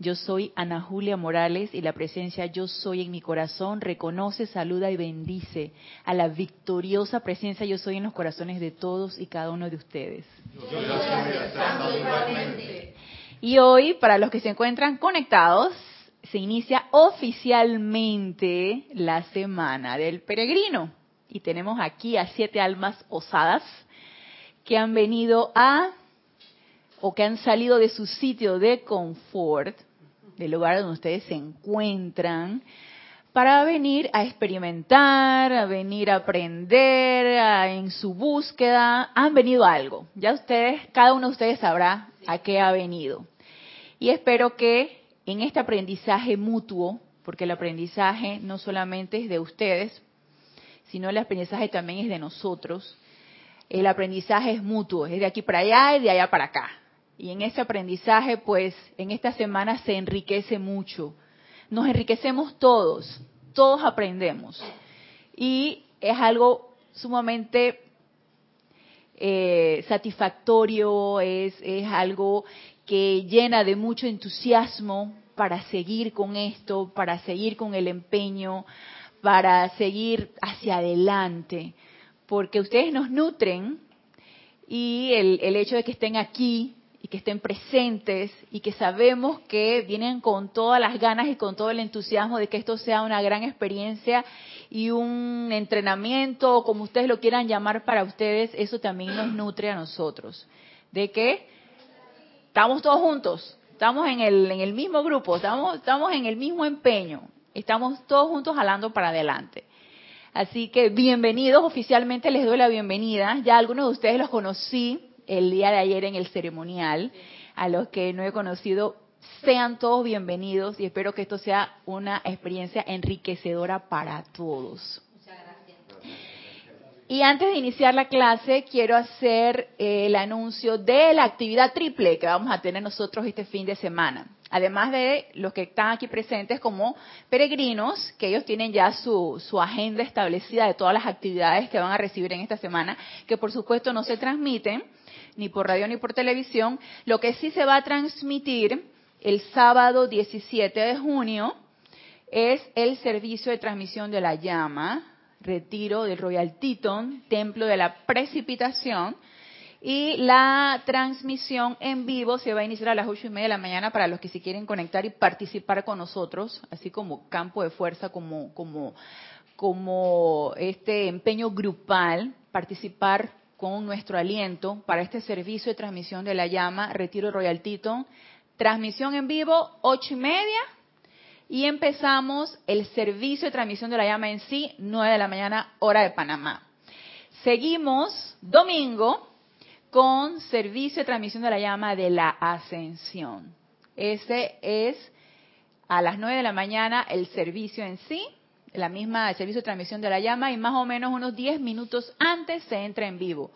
yo soy Ana Julia Morales y la presencia Yo soy en mi corazón reconoce, saluda y bendice a la victoriosa presencia Yo soy en los corazones de todos y cada uno de ustedes. Y hoy, para los que se encuentran conectados, se inicia oficialmente la semana del peregrino. Y tenemos aquí a siete almas osadas que han venido a o que han salido de su sitio de confort, del lugar donde ustedes se encuentran, para venir a experimentar, a venir a aprender, en su búsqueda, han venido a algo. Ya ustedes, cada uno de ustedes sabrá a qué ha venido. Y espero que en este aprendizaje mutuo, porque el aprendizaje no solamente es de ustedes, sino el aprendizaje también es de nosotros, el aprendizaje es mutuo, es de aquí para allá y de allá para acá. Y en ese aprendizaje, pues, en esta semana se enriquece mucho. Nos enriquecemos todos, todos aprendemos. Y es algo sumamente eh, satisfactorio, es, es algo que llena de mucho entusiasmo para seguir con esto, para seguir con el empeño, para seguir hacia adelante, porque ustedes nos nutren y el, el hecho de que estén aquí y que estén presentes y que sabemos que vienen con todas las ganas y con todo el entusiasmo de que esto sea una gran experiencia y un entrenamiento, o como ustedes lo quieran llamar para ustedes, eso también nos nutre a nosotros. De que estamos todos juntos, estamos en el, en el mismo grupo, estamos, estamos en el mismo empeño, estamos todos juntos jalando para adelante. Así que bienvenidos, oficialmente les doy la bienvenida. Ya algunos de ustedes los conocí el día de ayer en el ceremonial. A los que no he conocido, sean todos bienvenidos y espero que esto sea una experiencia enriquecedora para todos. Muchas gracias. Y antes de iniciar la clase, quiero hacer eh, el anuncio de la actividad triple que vamos a tener nosotros este fin de semana. Además de los que están aquí presentes como peregrinos, que ellos tienen ya su, su agenda establecida de todas las actividades que van a recibir en esta semana, que por supuesto no se transmiten, ni por radio ni por televisión. Lo que sí se va a transmitir el sábado 17 de junio es el servicio de transmisión de la llama, retiro del Royal Teton, templo de la precipitación, y la transmisión en vivo se va a iniciar a las ocho y media de la mañana para los que se quieren conectar y participar con nosotros, así como campo de fuerza, como, como, como este empeño grupal, participar con nuestro aliento para este servicio de transmisión de la llama, Retiro Royal Tito. Transmisión en vivo, ocho y media. Y empezamos el servicio de transmisión de la llama en sí, nueve de la mañana, hora de Panamá. Seguimos domingo con servicio de transmisión de la llama de la ascensión. Ese es a las nueve de la mañana el servicio en sí la misma servicio de transmisión de la llama y más o menos unos 10 minutos antes se entra en vivo.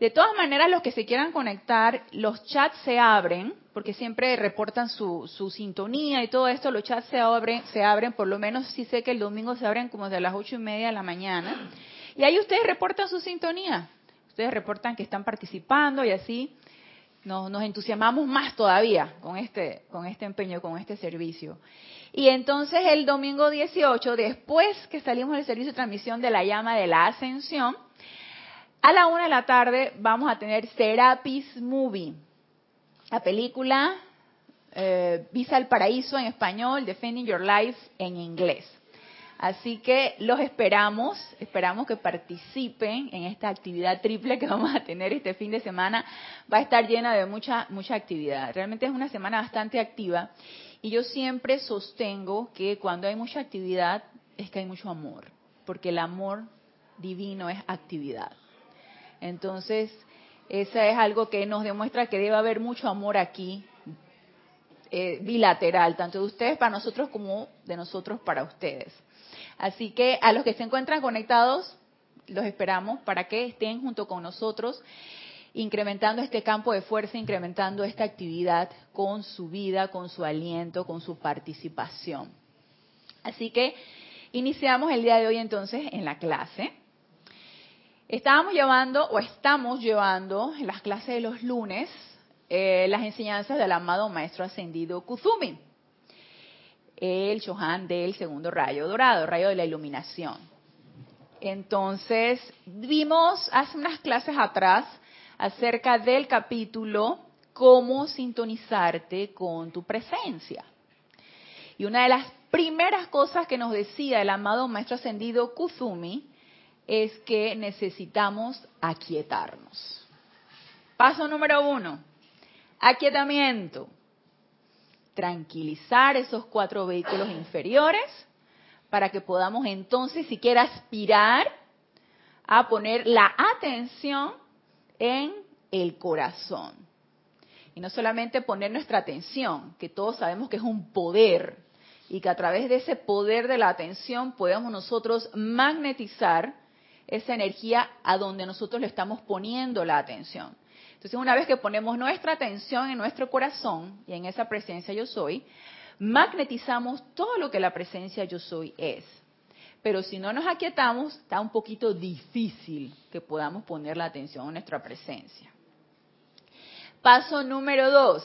De todas maneras, los que se quieran conectar, los chats se abren, porque siempre reportan su, su sintonía y todo esto, los chats se abren, se abren, por lo menos sí sé que el domingo se abren como de las ocho y media de la mañana. Y ahí ustedes reportan su sintonía. Ustedes reportan que están participando y así nos, entusiasmamos más todavía con este, con este empeño, con este servicio. Y entonces el domingo 18, después que salimos del servicio de transmisión de la llama de la ascensión, a la una de la tarde vamos a tener Serapis Movie, la película eh, Visa al Paraíso en español, Defending Your Life en inglés. Así que los esperamos, esperamos que participen en esta actividad triple que vamos a tener este fin de semana. Va a estar llena de mucha, mucha actividad. Realmente es una semana bastante activa y yo siempre sostengo que cuando hay mucha actividad es que hay mucho amor, porque el amor divino es actividad. Entonces, eso es algo que nos demuestra que debe haber mucho amor aquí, eh, bilateral, tanto de ustedes para nosotros como de nosotros para ustedes. Así que a los que se encuentran conectados, los esperamos para que estén junto con nosotros incrementando este campo de fuerza, incrementando esta actividad con su vida, con su aliento, con su participación. Así que iniciamos el día de hoy entonces en la clase. Estábamos llevando o estamos llevando en las clases de los lunes eh, las enseñanzas del amado Maestro Ascendido Kuzumi, el Shohan del segundo rayo dorado, rayo de la iluminación. Entonces, vimos hace unas clases atrás acerca del capítulo Cómo sintonizarte con tu presencia. Y una de las primeras cosas que nos decía el amado Maestro Ascendido Kuzumi es que necesitamos aquietarnos. Paso número uno, aquietamiento. Tranquilizar esos cuatro vehículos inferiores para que podamos entonces siquiera aspirar a poner la atención en el corazón. Y no solamente poner nuestra atención, que todos sabemos que es un poder, y que a través de ese poder de la atención podemos nosotros magnetizar esa energía a donde nosotros le estamos poniendo la atención. Entonces, una vez que ponemos nuestra atención en nuestro corazón y en esa presencia yo soy, magnetizamos todo lo que la presencia yo soy es. Pero si no nos aquietamos, está un poquito difícil que podamos poner la atención en nuestra presencia. Paso número dos,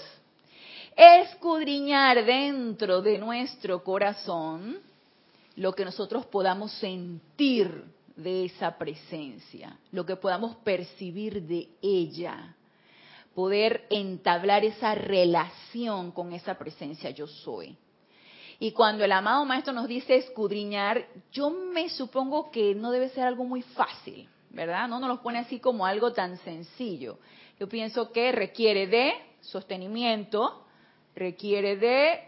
escudriñar dentro de nuestro corazón lo que nosotros podamos sentir de esa presencia, lo que podamos percibir de ella, poder entablar esa relación con esa presencia yo soy. Y cuando el amado maestro nos dice escudriñar, yo me supongo que no debe ser algo muy fácil, ¿verdad? No nos lo pone así como algo tan sencillo. Yo pienso que requiere de sostenimiento, requiere de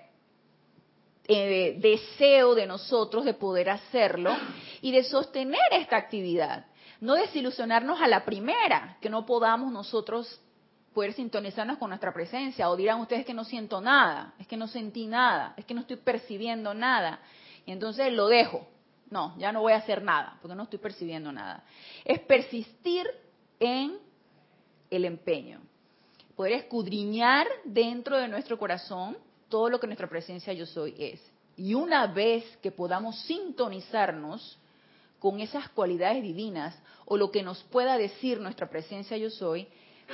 eh, deseo de nosotros de poder hacerlo y de sostener esta actividad. No desilusionarnos a la primera, que no podamos nosotros poder sintonizarnos con nuestra presencia. O dirán ustedes que no siento nada, es que no sentí nada, es que no estoy percibiendo nada. Y entonces lo dejo. No, ya no voy a hacer nada, porque no estoy percibiendo nada. Es persistir en el empeño. Poder escudriñar dentro de nuestro corazón todo lo que nuestra presencia yo soy es. Y una vez que podamos sintonizarnos con esas cualidades divinas o lo que nos pueda decir nuestra presencia yo soy,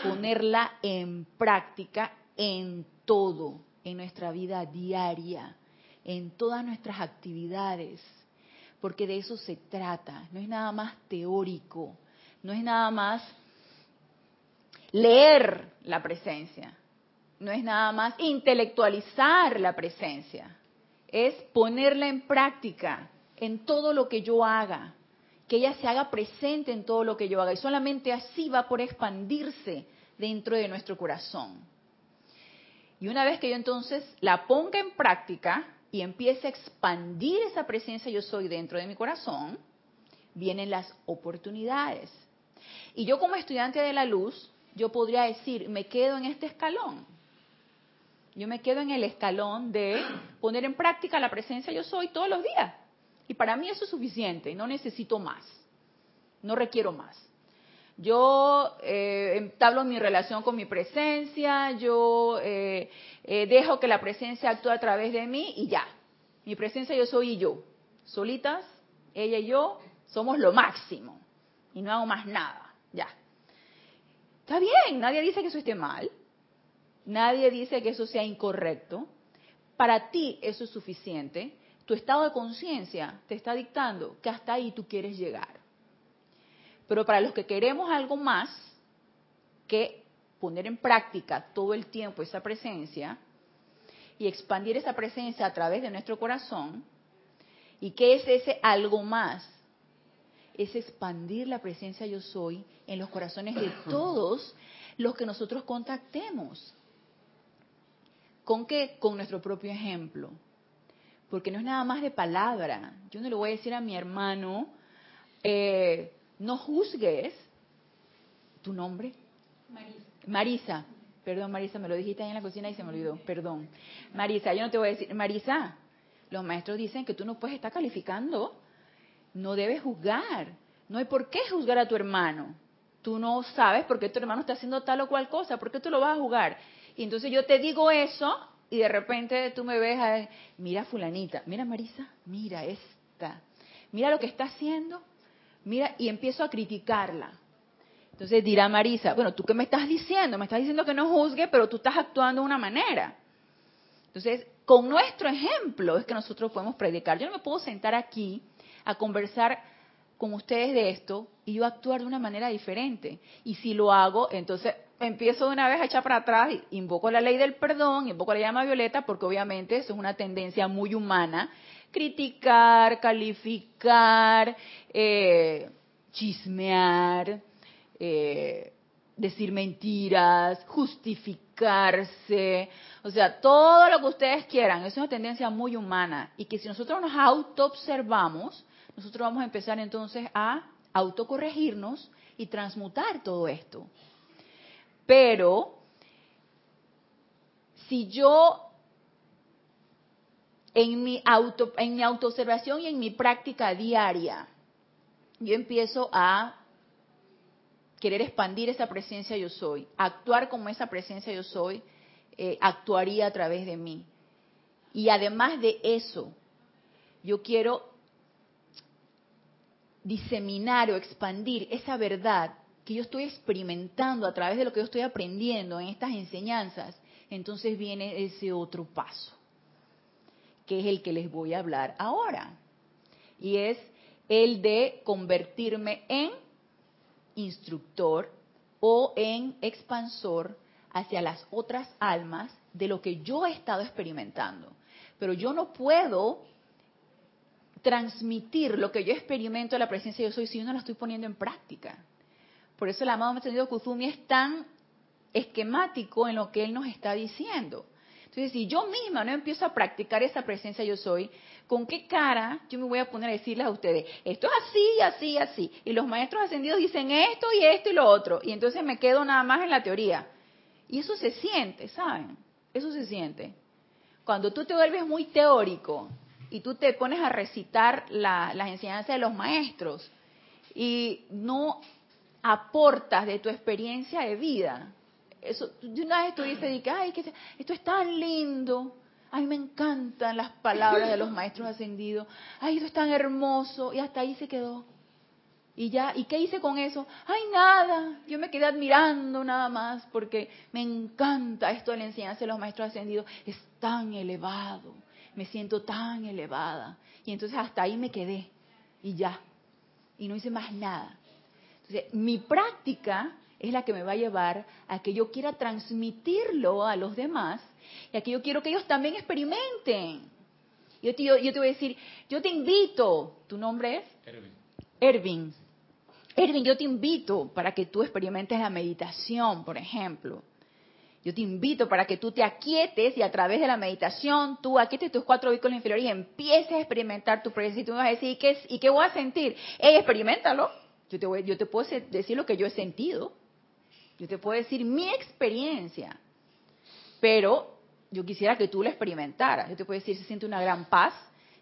ponerla en práctica en todo, en nuestra vida diaria, en todas nuestras actividades, porque de eso se trata, no es nada más teórico, no es nada más leer la presencia, no es nada más intelectualizar la presencia, es ponerla en práctica en todo lo que yo haga, que ella se haga presente en todo lo que yo haga y solamente así va por expandirse dentro de nuestro corazón. Y una vez que yo entonces la ponga en práctica y empiece a expandir esa presencia yo soy dentro de mi corazón, vienen las oportunidades. Y yo como estudiante de la luz, yo podría decir, me quedo en este escalón, yo me quedo en el escalón de poner en práctica la presencia yo soy todos los días. Y para mí eso es suficiente, no necesito más, no requiero más. Yo eh, entablo mi relación con mi presencia, yo eh, eh, dejo que la presencia actúe a través de mí y ya. Mi presencia yo soy y yo. Solitas, ella y yo somos lo máximo. Y no hago más nada, ya. Está bien, nadie dice que eso esté mal. Nadie dice que eso sea incorrecto. Para ti eso es suficiente. Tu estado de conciencia te está dictando que hasta ahí tú quieres llegar. Pero para los que queremos algo más que poner en práctica todo el tiempo esa presencia y expandir esa presencia a través de nuestro corazón, ¿y qué es ese algo más? Es expandir la presencia yo soy en los corazones de todos los que nosotros contactemos. ¿Con qué? Con nuestro propio ejemplo. Porque no es nada más de palabra. Yo no le voy a decir a mi hermano, eh, no juzgues tu nombre. Marisa. Marisa. Perdón, Marisa, me lo dijiste ahí en la cocina y se me olvidó. Perdón. Marisa, yo no te voy a decir, Marisa, los maestros dicen que tú no puedes estar calificando. No debes juzgar. No hay por qué juzgar a tu hermano. tú no sabes por qué tu hermano está haciendo tal o cual cosa, por qué tú lo vas a jugar. Y entonces yo te digo eso y de repente tú me ves, a, mira fulanita, mira Marisa, mira esta, mira lo que está haciendo, mira, y empiezo a criticarla. Entonces dirá Marisa, bueno, ¿tú qué me estás diciendo? Me estás diciendo que no juzgue, pero tú estás actuando de una manera. Entonces, con nuestro ejemplo es que nosotros podemos predicar. Yo no me puedo sentar aquí a conversar con ustedes de esto y yo actuar de una manera diferente. Y si lo hago, entonces empiezo de una vez a echar para atrás, invoco la ley del perdón, invoco la llama violeta, porque obviamente eso es una tendencia muy humana. Criticar, calificar, eh, chismear, eh, decir mentiras, justificarse, o sea, todo lo que ustedes quieran, es una tendencia muy humana y que si nosotros nos autoobservamos, nosotros vamos a empezar entonces a autocorregirnos y transmutar todo esto. Pero si yo en mi auto en mi autoobservación y en mi práctica diaria yo empiezo a querer expandir esa presencia yo soy, actuar como esa presencia yo soy, eh, actuaría a través de mí. Y además de eso, yo quiero diseminar o expandir esa verdad que yo estoy experimentando a través de lo que yo estoy aprendiendo en estas enseñanzas, entonces viene ese otro paso, que es el que les voy a hablar ahora. Y es el de convertirme en instructor o en expansor hacia las otras almas de lo que yo he estado experimentando. Pero yo no puedo transmitir lo que yo experimento de la presencia de yo soy si yo no la estoy poniendo en práctica. Por eso el amado Maestro Kuzumi es tan esquemático en lo que él nos está diciendo. Entonces, si yo misma no empiezo a practicar esa presencia yo soy, ¿con qué cara yo me voy a poner a decirles a ustedes, esto es así, así, así? Y los maestros ascendidos dicen esto y esto y lo otro. Y entonces me quedo nada más en la teoría. Y eso se siente, ¿saben? Eso se siente. Cuando tú te vuelves muy teórico y tú te pones a recitar las enseñanzas de los maestros y no aportas de tu experiencia de vida. Eso, de una vez tú dices, ay, que esto es tan lindo, ay, me encantan las palabras de los maestros ascendidos, ay, esto es tan hermoso, y hasta ahí se quedó. Y ya, ¿y qué hice con eso? Ay, nada, yo me quedé admirando nada más porque me encanta esto de la enseñanza de los maestros ascendidos, es tan elevado, me siento tan elevada. Y entonces hasta ahí me quedé y ya, y no hice más nada. Mi práctica es la que me va a llevar a que yo quiera transmitirlo a los demás y a que yo quiero que ellos también experimenten. Yo te, yo, te voy a decir, yo te invito, ¿tu nombre es? Erwin. Erwin, Erwin, yo te invito para que tú experimentes la meditación, por ejemplo. Yo te invito para que tú te aquietes y a través de la meditación tú aquietes tus cuatro vehículos inferiores y empieces a experimentar tu presencia. Y tú me vas a decir, ¿y qué, ¿y qué voy a sentir? Ey, experimentalo. Yo te, voy, yo te puedo decir lo que yo he sentido. Yo te puedo decir mi experiencia. Pero yo quisiera que tú la experimentaras. Yo te puedo decir, se siente una gran paz,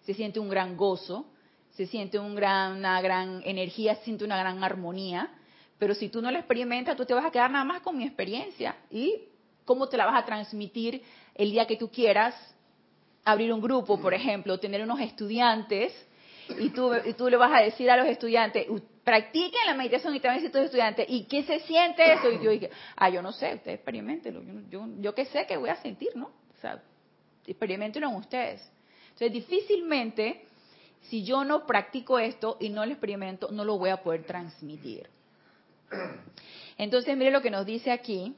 se siente un gran gozo, se siente un gran, una gran energía, se siente una gran armonía, pero si tú no la experimentas, tú te vas a quedar nada más con mi experiencia. ¿Y cómo te la vas a transmitir el día que tú quieras abrir un grupo, por ejemplo, tener unos estudiantes y tú, y tú le vas a decir a los estudiantes, practiquen la meditación y también si tus estudiantes, ¿y qué se siente eso? Y yo dije, ah, yo no sé, ustedes experimentenlo, yo, yo, yo qué sé que voy a sentir, ¿no? O sea, experimentenlo en ustedes. Entonces, difícilmente si yo no practico esto y no lo experimento, no lo voy a poder transmitir. Entonces, mire lo que nos dice aquí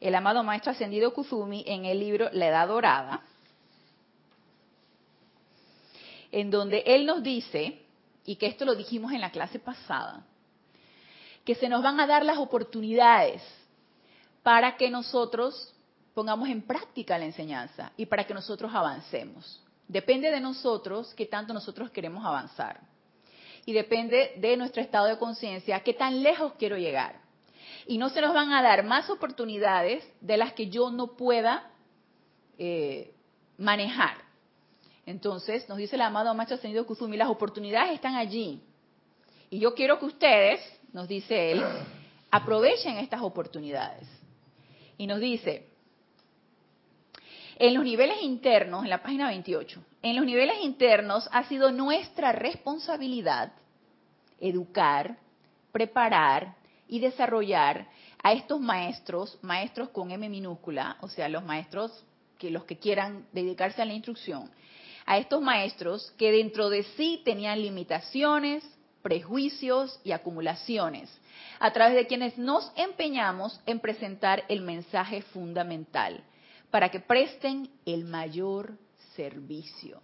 el amado Maestro Ascendido Kuzumi en el libro La Edad Dorada, en donde él nos dice, y que esto lo dijimos en la clase pasada, que se nos van a dar las oportunidades para que nosotros pongamos en práctica la enseñanza y para que nosotros avancemos. Depende de nosotros qué tanto nosotros queremos avanzar. Y depende de nuestro estado de conciencia qué tan lejos quiero llegar. Y no se nos van a dar más oportunidades de las que yo no pueda eh, manejar. Entonces, nos dice el amado Maestro Ascendido Kuzumi, las oportunidades están allí. Y yo quiero que ustedes, nos dice él, aprovechen estas oportunidades. Y nos dice, en los niveles internos, en la página 28, en los niveles internos ha sido nuestra responsabilidad educar, preparar y desarrollar a estos maestros, maestros con M minúscula, o sea, los maestros que los que quieran dedicarse a la instrucción, a estos maestros que dentro de sí tenían limitaciones, prejuicios y acumulaciones, a través de quienes nos empeñamos en presentar el mensaje fundamental, para que presten el mayor servicio.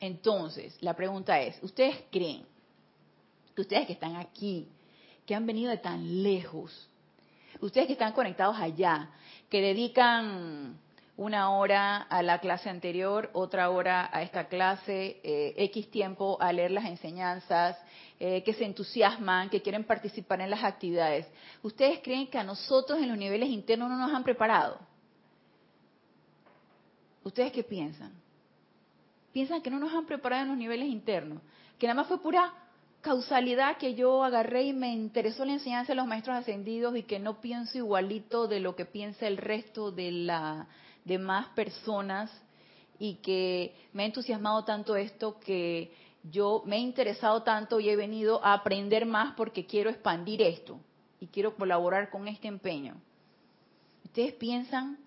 Entonces, la pregunta es, ¿ustedes creen que ustedes que están aquí, que han venido de tan lejos, ustedes que están conectados allá, que dedican una hora a la clase anterior, otra hora a esta clase, eh, X tiempo a leer las enseñanzas, eh, que se entusiasman, que quieren participar en las actividades. ¿Ustedes creen que a nosotros en los niveles internos no nos han preparado? ¿Ustedes qué piensan? ¿Piensan que no nos han preparado en los niveles internos? Que nada más fue pura causalidad que yo agarré y me interesó la enseñanza de los maestros ascendidos y que no pienso igualito de lo que piensa el resto de las demás personas y que me ha entusiasmado tanto esto que yo me he interesado tanto y he venido a aprender más porque quiero expandir esto y quiero colaborar con este empeño. ¿Ustedes piensan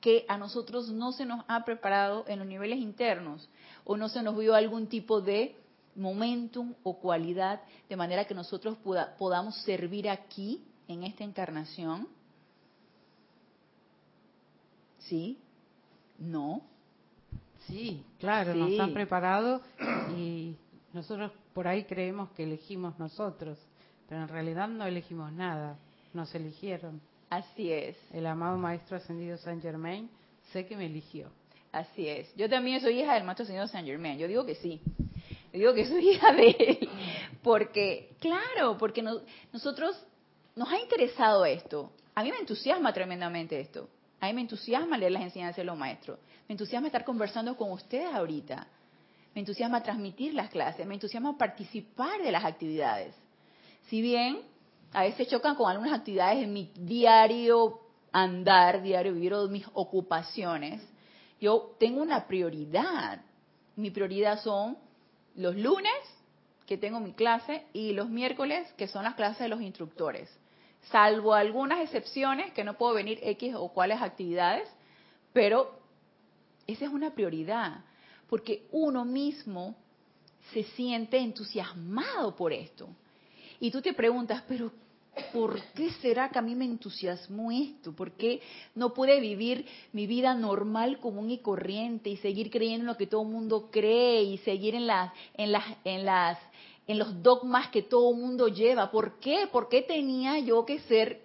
que a nosotros no se nos ha preparado en los niveles internos o no se nos vio algún tipo de momentum o cualidad de manera que nosotros podamos servir aquí en esta encarnación? ¿Sí? ¿No? Sí, claro, nos han preparado y nosotros por ahí creemos que elegimos nosotros, pero en realidad no elegimos nada, nos eligieron. Así es. El amado Maestro Ascendido Saint Germain sé que me eligió. Así es. Yo también soy hija del Maestro Ascendido Saint Germain. Yo digo que sí. Yo digo que soy hija de él. Porque, claro, porque nosotros nos ha interesado esto. A mí me entusiasma tremendamente esto. A mí me entusiasma leer las enseñanzas de los maestros. Me entusiasma estar conversando con ustedes ahorita. Me entusiasma transmitir las clases. Me entusiasma participar de las actividades. Si bien a veces chocan con algunas actividades en mi diario andar, diario vivir o mis ocupaciones, yo tengo una prioridad. Mi prioridad son los lunes, que tengo mi clase, y los miércoles, que son las clases de los instructores salvo algunas excepciones que no puedo venir X o cuáles actividades, pero esa es una prioridad, porque uno mismo se siente entusiasmado por esto. Y tú te preguntas, pero ¿por qué será que a mí me entusiasmó esto? ¿Por qué no pude vivir mi vida normal, común y corriente y seguir creyendo en lo que todo el mundo cree y seguir en las, en las, en las en los dogmas que todo mundo lleva. ¿Por qué? ¿Por qué tenía yo que ser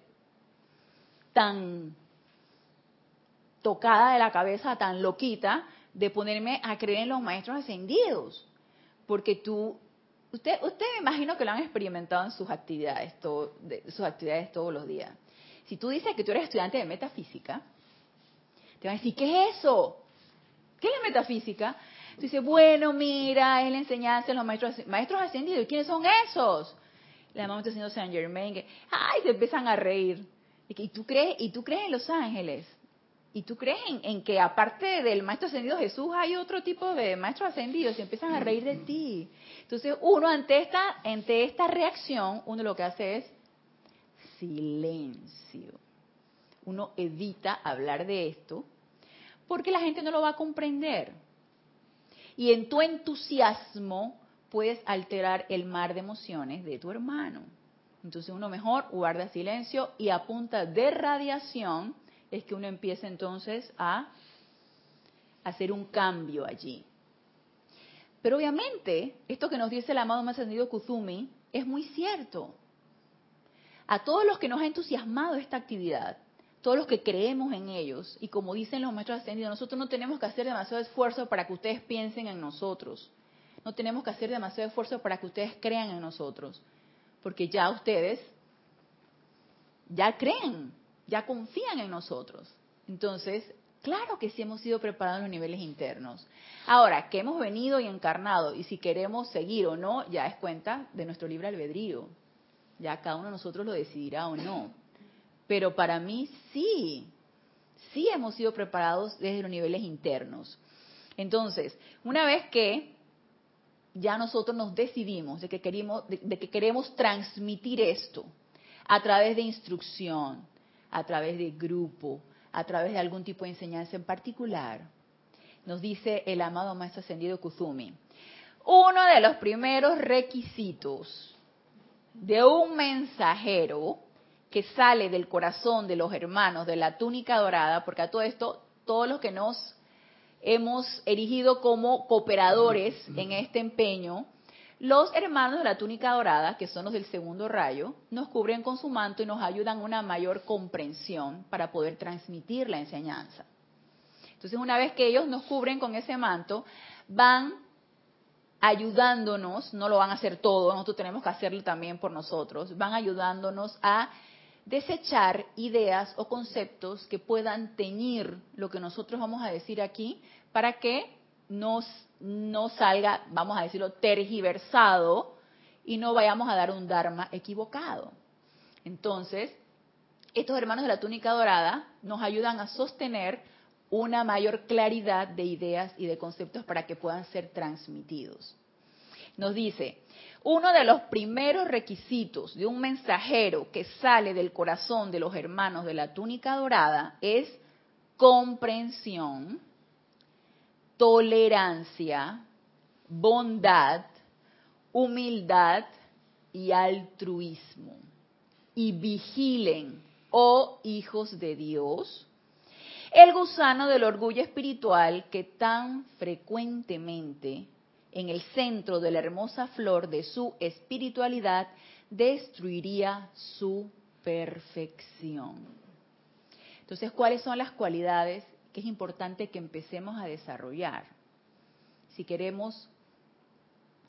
tan tocada de la cabeza, tan loquita, de ponerme a creer en los maestros ascendidos? Porque tú, usted, usted me imagino que lo han experimentado en sus actividades, sus actividades todos los días. Si tú dices que tú eres estudiante de metafísica, te van a decir, ¿qué es eso? ¿Qué es la metafísica? dice, bueno, mira, es la enseñanza de los maestros, maestros ascendidos. ¿Y quiénes son esos? La mamá está haciendo Saint Germain, que, ay, se empiezan a reír. Y, tú crees, y tú crees en los ángeles. Y tú crees en, que aparte del maestro ascendido Jesús hay otro tipo de maestros ascendidos y empiezan a reír de ti. Entonces uno ante esta, ante esta reacción, uno lo que hace es silencio. Uno evita hablar de esto porque la gente no lo va a comprender y en tu entusiasmo puedes alterar el mar de emociones de tu hermano. Entonces uno mejor guarda silencio y a punta de radiación es que uno empieza entonces a hacer un cambio allí. Pero obviamente, esto que nos dice el amado más ascendido Kuzumi es muy cierto. A todos los que nos ha entusiasmado esta actividad, todos los que creemos en ellos, y como dicen los maestros ascendidos, nosotros no tenemos que hacer demasiado esfuerzo para que ustedes piensen en nosotros. No tenemos que hacer demasiado esfuerzo para que ustedes crean en nosotros. Porque ya ustedes ya creen, ya confían en nosotros. Entonces, Claro que sí hemos sido preparados en los niveles internos. Ahora, que hemos venido y encarnado, y si queremos seguir o no, ya es cuenta de nuestro libre albedrío. Ya cada uno de nosotros lo decidirá o no. Pero para mí sí, sí hemos sido preparados desde los niveles internos. Entonces, una vez que ya nosotros nos decidimos de que queremos, de que queremos transmitir esto a través de instrucción, a través de grupo, a través de algún tipo de enseñanza en particular, nos dice el amado Maestro Ascendido Kuzumi. Uno de los primeros requisitos de un mensajero que sale del corazón de los hermanos de la túnica dorada, porque a todo esto, todos los que nos hemos erigido como cooperadores en este empeño, los hermanos de la túnica dorada, que son los del segundo rayo, nos cubren con su manto y nos ayudan a una mayor comprensión para poder transmitir la enseñanza. Entonces, una vez que ellos nos cubren con ese manto, van ayudándonos, no lo van a hacer todo, nosotros tenemos que hacerlo también por nosotros, van ayudándonos a desechar ideas o conceptos que puedan teñir lo que nosotros vamos a decir aquí para que nos, no salga, vamos a decirlo, tergiversado y no vayamos a dar un Dharma equivocado. Entonces, estos hermanos de la túnica dorada nos ayudan a sostener una mayor claridad de ideas y de conceptos para que puedan ser transmitidos. Nos dice, uno de los primeros requisitos de un mensajero que sale del corazón de los hermanos de la túnica dorada es comprensión, tolerancia, bondad, humildad y altruismo. Y vigilen, oh hijos de Dios, el gusano del orgullo espiritual que tan frecuentemente en el centro de la hermosa flor de su espiritualidad destruiría su perfección. Entonces, ¿cuáles son las cualidades que es importante que empecemos a desarrollar? Si queremos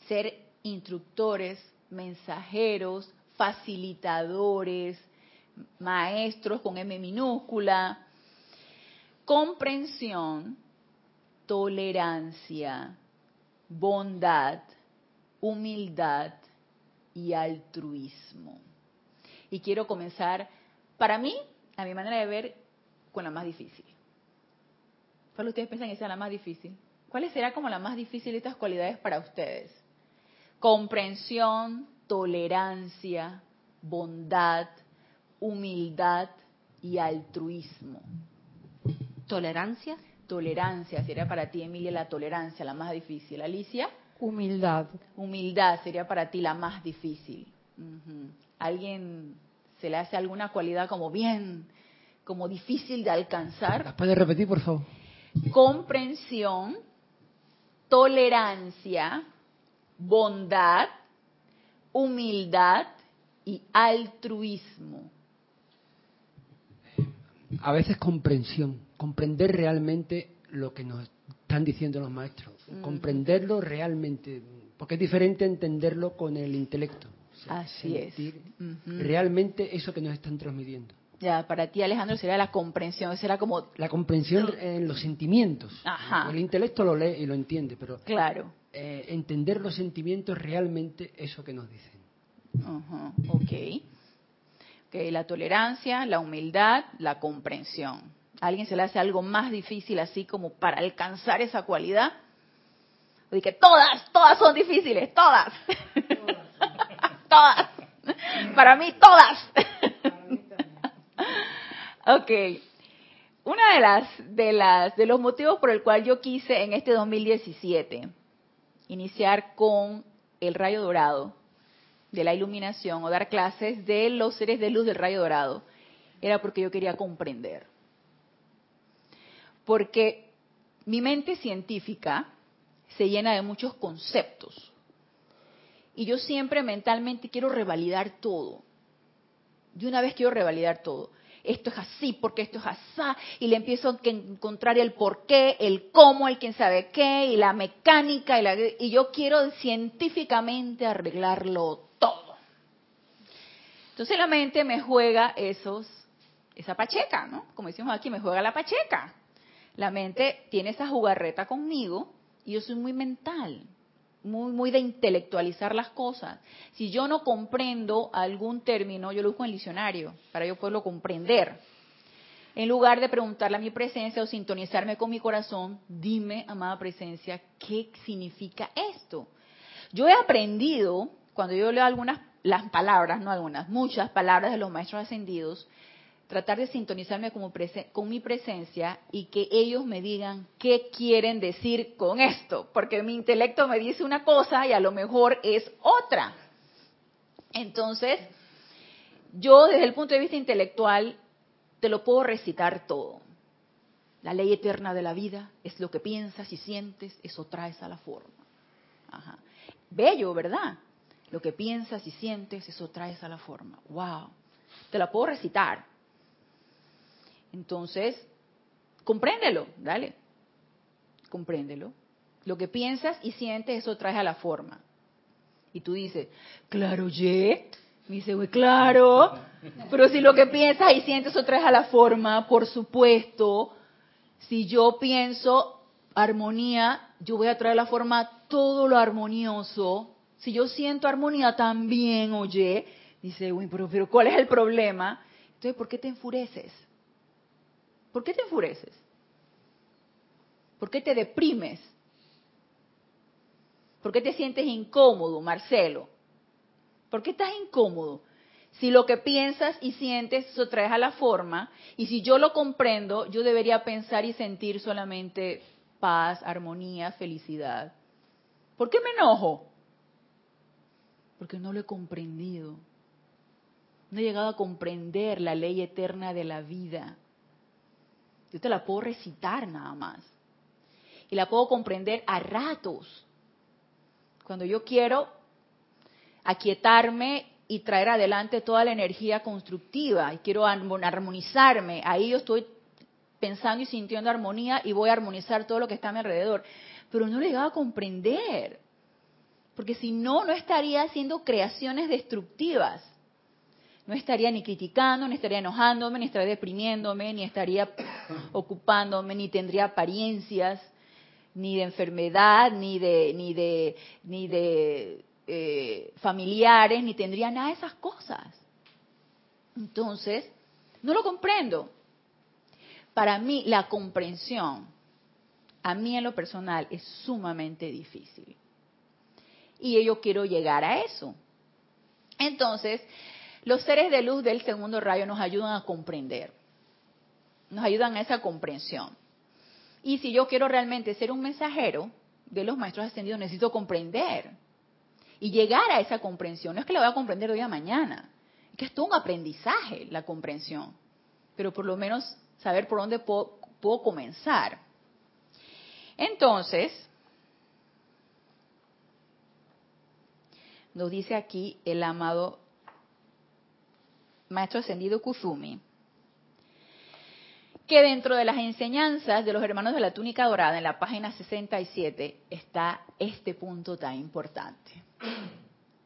ser instructores, mensajeros, facilitadores, maestros con M minúscula, comprensión, tolerancia, bondad, humildad y altruismo. Y quiero comenzar, para mí, a mi manera de ver, con la más difícil. ¿Cuál ustedes piensan que sea la más difícil? ¿Cuál será como la más difícil de estas cualidades para ustedes? Comprensión, tolerancia, bondad, humildad y altruismo. ¿Tolerancia? Tolerancia sería para ti, Emilia, la tolerancia, la más difícil. Alicia. Humildad. Humildad sería para ti la más difícil. ¿Alguien se le hace alguna cualidad como bien, como difícil de alcanzar? ¿Las puede repetir, por favor? Comprensión, tolerancia, bondad, humildad y altruismo. A veces comprensión comprender realmente lo que nos están diciendo los maestros, comprenderlo realmente, porque es diferente entenderlo con el intelecto. Así es. Realmente eso que nos están transmitiendo. Ya, para ti, Alejandro, sería la comprensión, será como... La comprensión en los sentimientos. Ajá. El intelecto lo lee y lo entiende, pero... Claro. Eh, entender los sentimientos realmente, eso que nos dicen. Ajá, ok. Ok, la tolerancia, la humildad, la comprensión alguien se le hace algo más difícil así como para alcanzar esa cualidad? O todas, todas son difíciles, todas. todas. Para mí todas. ok. Una de las de las de los motivos por el cual yo quise en este 2017 iniciar con el rayo dorado de la iluminación o dar clases de los seres de luz del rayo dorado era porque yo quería comprender porque mi mente científica se llena de muchos conceptos. Y yo siempre mentalmente quiero revalidar todo. De una vez quiero revalidar todo. Esto es así, porque esto es así, y le empiezo a encontrar el por qué, el cómo, el quién sabe qué, y la mecánica, y, y yo quiero científicamente arreglarlo todo. Entonces la mente me juega esos, esa pacheca, ¿no? Como decimos aquí, me juega la pacheca La mente tiene esa jugarreta conmigo y yo soy muy mental, muy, de intelectualizar las cosas. Si yo no comprendo algún término, yo lo busco en el diccionario para yo poderlo comprender. En lugar de preguntarle a mi presencia o sintonizarme con mi corazón, dime, amada presencia, ¿qué significa esto? Yo he aprendido, cuando yo leo algunas, las palabras, no algunas, muchas palabras de los maestros ascendidos, tratar de sintonizarme con mi presencia y que ellos me digan qué quieren decir con esto, porque mi intelecto me dice una cosa y a lo mejor es otra. Entonces, yo desde el punto de vista intelectual te lo puedo recitar todo. La ley eterna de la vida es lo que piensas y sientes, eso traes a la forma. Bello, ¿verdad? Lo que piensas y sientes, eso traes a la forma. ¡Wow! Te la puedo recitar. Entonces, compréndelo, dale. Compréndelo. Lo que piensas y sientes, eso traes a la forma. Y tú dices, claro, ye. Me dice, güey, claro. Pero si lo que piensas y sientes, eso traes a la forma, por supuesto. Si yo pienso armonía, yo voy a traer a la forma todo lo armonioso. Si yo siento armonía también, oye, dice, güey, pero, pero ¿cuál es el problema? Entonces, ¿por qué te enfureces? ¿Por qué te enfureces? ¿Por qué te deprimes? ¿Por qué te sientes incómodo, Marcelo? ¿Por qué estás incómodo? Si lo que piensas y sientes eso traes a la forma, y si yo lo comprendo, yo debería pensar y sentir solamente paz, armonía, felicidad. ¿Por qué me enojo? Porque no lo he comprendido. No he llegado a comprender la ley eterna de la vida. Yo te la puedo recitar nada más. Y la puedo comprender a ratos. Cuando yo quiero aquietarme y traer adelante toda la energía constructiva y quiero armonizarme, ahí yo estoy pensando y sintiendo armonía y voy a armonizar todo lo que está a mi alrededor. Pero no le he a comprender. Porque si no, no estaría haciendo creaciones destructivas no estaría ni criticando, ni estaría enojándome, ni estaría deprimiéndome, ni estaría ocupándome, ni tendría apariencias, ni de enfermedad, ni de, ni de, ni de eh, familiares, ni tendría nada de esas cosas. Entonces, no lo comprendo. Para mí, la comprensión, a mí en lo personal, es sumamente difícil. Y yo quiero llegar a eso. Entonces, los seres de luz del segundo rayo nos ayudan a comprender, nos ayudan a esa comprensión. Y si yo quiero realmente ser un mensajero de los maestros ascendidos, necesito comprender y llegar a esa comprensión. No es que lo voy a comprender hoy a mañana, es que es todo un aprendizaje la comprensión, pero por lo menos saber por dónde puedo, puedo comenzar. Entonces, nos dice aquí el amado maestro ascendido Kuzumi, que dentro de las enseñanzas de los hermanos de la túnica dorada, en la página 67, está este punto tan importante.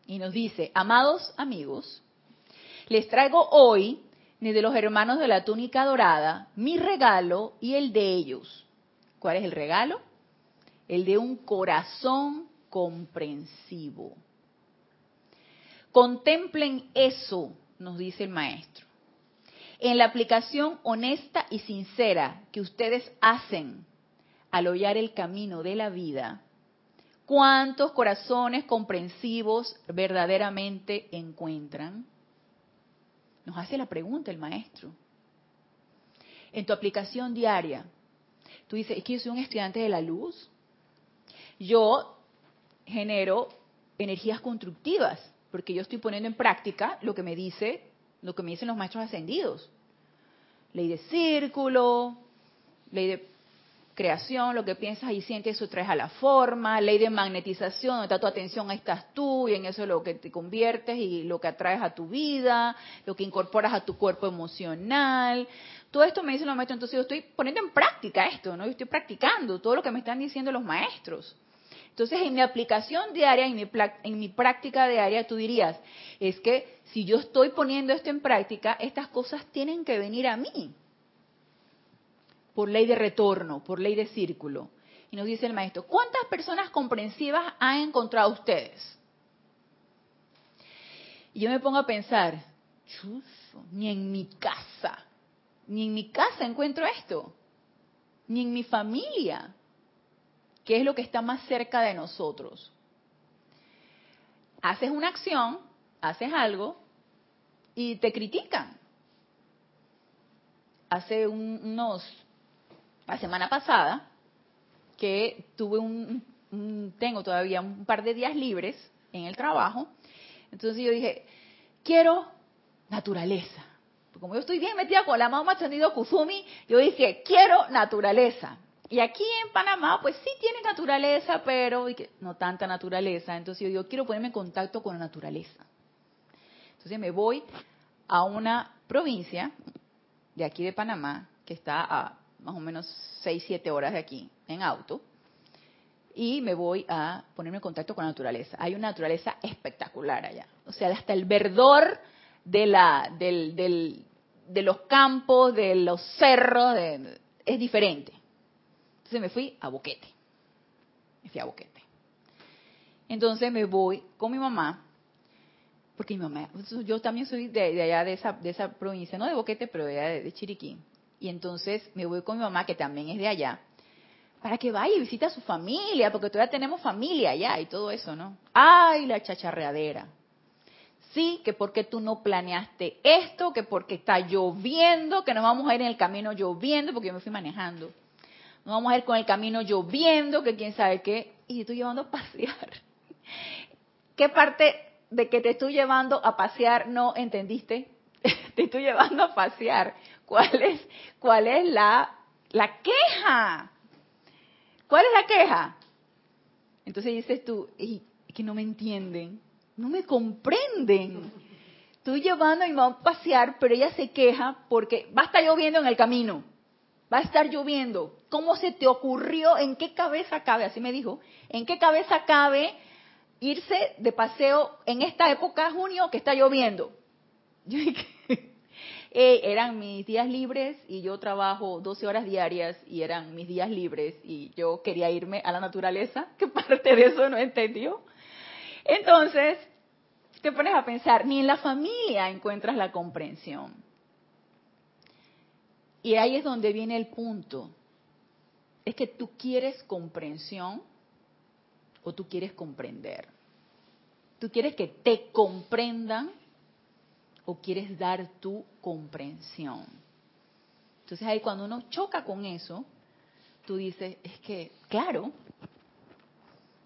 Y nos dice, amados amigos, les traigo hoy, ni de los hermanos de la túnica dorada, mi regalo y el de ellos. ¿Cuál es el regalo? El de un corazón comprensivo. Contemplen eso nos dice el maestro. En la aplicación honesta y sincera que ustedes hacen al hollar el camino de la vida, ¿cuántos corazones comprensivos verdaderamente encuentran? Nos hace la pregunta el maestro. En tu aplicación diaria, tú dices, es que yo soy un estudiante de la luz. Yo genero energías constructivas porque yo estoy poniendo en práctica lo que me dice, lo que me dicen los maestros ascendidos. Ley de círculo, ley de creación, lo que piensas y sientes, eso traes a la forma, ley de magnetización, donde está tu atención, ahí estás tú, y en eso es lo que te conviertes y lo que atraes a tu vida, lo que incorporas a tu cuerpo emocional. Todo esto me dicen los maestros, entonces yo estoy poniendo en práctica esto, ¿no? Yo estoy practicando todo lo que me están diciendo los maestros. Entonces, en mi aplicación diaria, en mi, práctica diaria, tú dirías, es que si yo estoy poniendo esto en práctica, estas cosas tienen que venir a mí. por ley de retorno, por ley de círculo. Y nos dice el maestro, ¿cuántas personas comprensivas han encontrado ustedes? Y yo me pongo a pensar, ni en mi casa, ni en mi casa encuentro esto, ni en mi familia, que es lo que está más cerca de nosotros. Haces una acción, haces algo y te critican. Hace unos, la semana pasada, que tuve un, tengo todavía un par de días libres en el trabajo, entonces yo dije, quiero naturaleza. Como yo estoy bien metida con la mamá tenido Kuzumi, yo dije, quiero naturaleza. Y aquí en Panamá, pues sí tiene naturaleza, pero no tanta naturaleza. Entonces yo digo, quiero ponerme en contacto con la naturaleza. Entonces me voy a una provincia de aquí de Panamá, que está a más o menos 6, 7 horas de aquí, en auto, y me voy a ponerme en contacto con la naturaleza. Hay una naturaleza espectacular allá. O sea, hasta el verdor de, la, de los campos, de los cerros, es diferente. Entonces me fui a Boquete. Me fui a Boquete. Entonces me voy con mi mamá, porque mi mamá, yo también soy de, allá de esa, de esa provincia, no de Boquete, pero de allá de Chiriquí. Y entonces me voy con mi mamá, que también es de allá, para que vaya y visite a su familia, porque todavía tenemos familia allá y todo eso, ¿no? Ay, la chacharreadera. Sí, que porque tú no planeaste esto, que porque está lloviendo, que nos vamos a ir en el camino lloviendo, porque yo me fui manejando. Nos vamos a ir con el camino lloviendo, que quién sabe qué, y estoy llevando a pasear. ¿Qué parte de que te estoy llevando a pasear no entendiste? te estoy llevando a pasear. ¿Cuál es, cuál es la, la queja? ¿Cuál es la queja? Entonces dices tú, y que no me entienden, no me comprenden. Estoy llevando a mi mamá a pasear, pero ella se queja porque va a estar lloviendo en el camino. Va a estar lloviendo. ¿Cómo se te ocurrió? ¿En qué cabeza cabe? Así me dijo. ¿En qué cabeza cabe irse de paseo en esta época, junio, que está lloviendo? Yo dije, eran mis días libres y yo trabajo 12 horas diarias y eran mis días libres y yo quería irme a la naturaleza, que parte de eso no entendió. Entonces, te pones a pensar, ni en la familia encuentras la comprensión. Y ahí es donde viene el punto. Es que tú quieres comprensión o tú quieres comprender. Tú quieres que te comprendan o quieres dar tu comprensión. Entonces ahí cuando uno choca con eso, tú dices, es que, claro,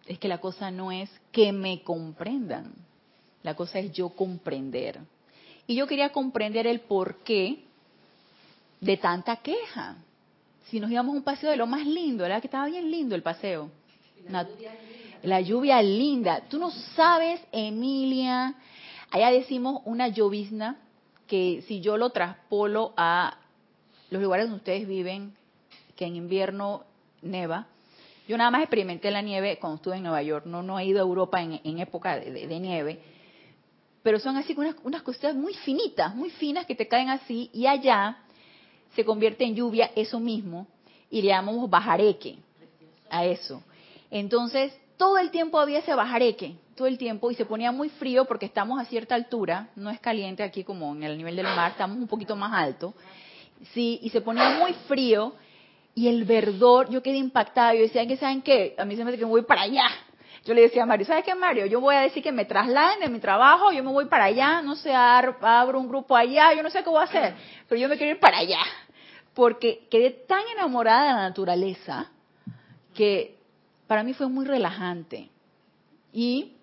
es que la cosa no es que me comprendan, la cosa es yo comprender. Y yo quería comprender el porqué de tanta queja. Si nos íbamos a un paseo de lo más lindo, ¿verdad? Que estaba bien lindo el paseo. La, lluvia, la lluvia linda. Tú no sabes, Emilia, Allá decimos una llovizna que si yo lo traspolo a los lugares donde ustedes viven, que en invierno neva, yo nada más experimenté la nieve cuando estuve en Nueva York, no, no he ido a Europa en, época de, nieve, pero son así unas, unas cositas muy finitas, muy finas que te caen así y allá se convierte en lluvia eso mismo y le llamamos bajareque a eso. Entonces, todo el tiempo había ese bajareque, todo el tiempo, y se ponía muy frío porque estamos a cierta altura, no es caliente aquí como en el nivel del mar, estamos un poquito más alto, sí, y se ponía muy frío, y el verdor, yo quedé impactada, yo decía, ¿qué saben qué? A mí se me hace que voy para allá. Yo le decía a Mario, ¿sabes qué, Mario? Yo voy a decir que me trasladen de mi trabajo, yo me voy para allá, no sé, abro un grupo allá, yo no sé qué voy a hacer, pero yo me quiero ir para allá. Porque quedé tan enamorada de la naturaleza que para mí fue muy relajante y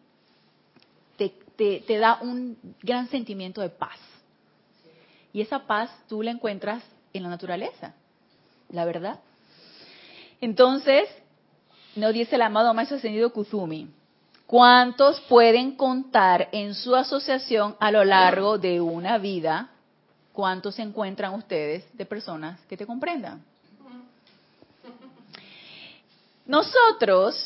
te, da un gran sentimiento de paz. Y esa paz tú la encuentras en la naturaleza, la verdad. Entonces, nos dice el amado Maestro Ascendido Kuzumi, ¿cuántos pueden contar en su asociación a lo largo de una vida? ¿Cuántos se encuentran ustedes de personas que te comprendan? Nosotros,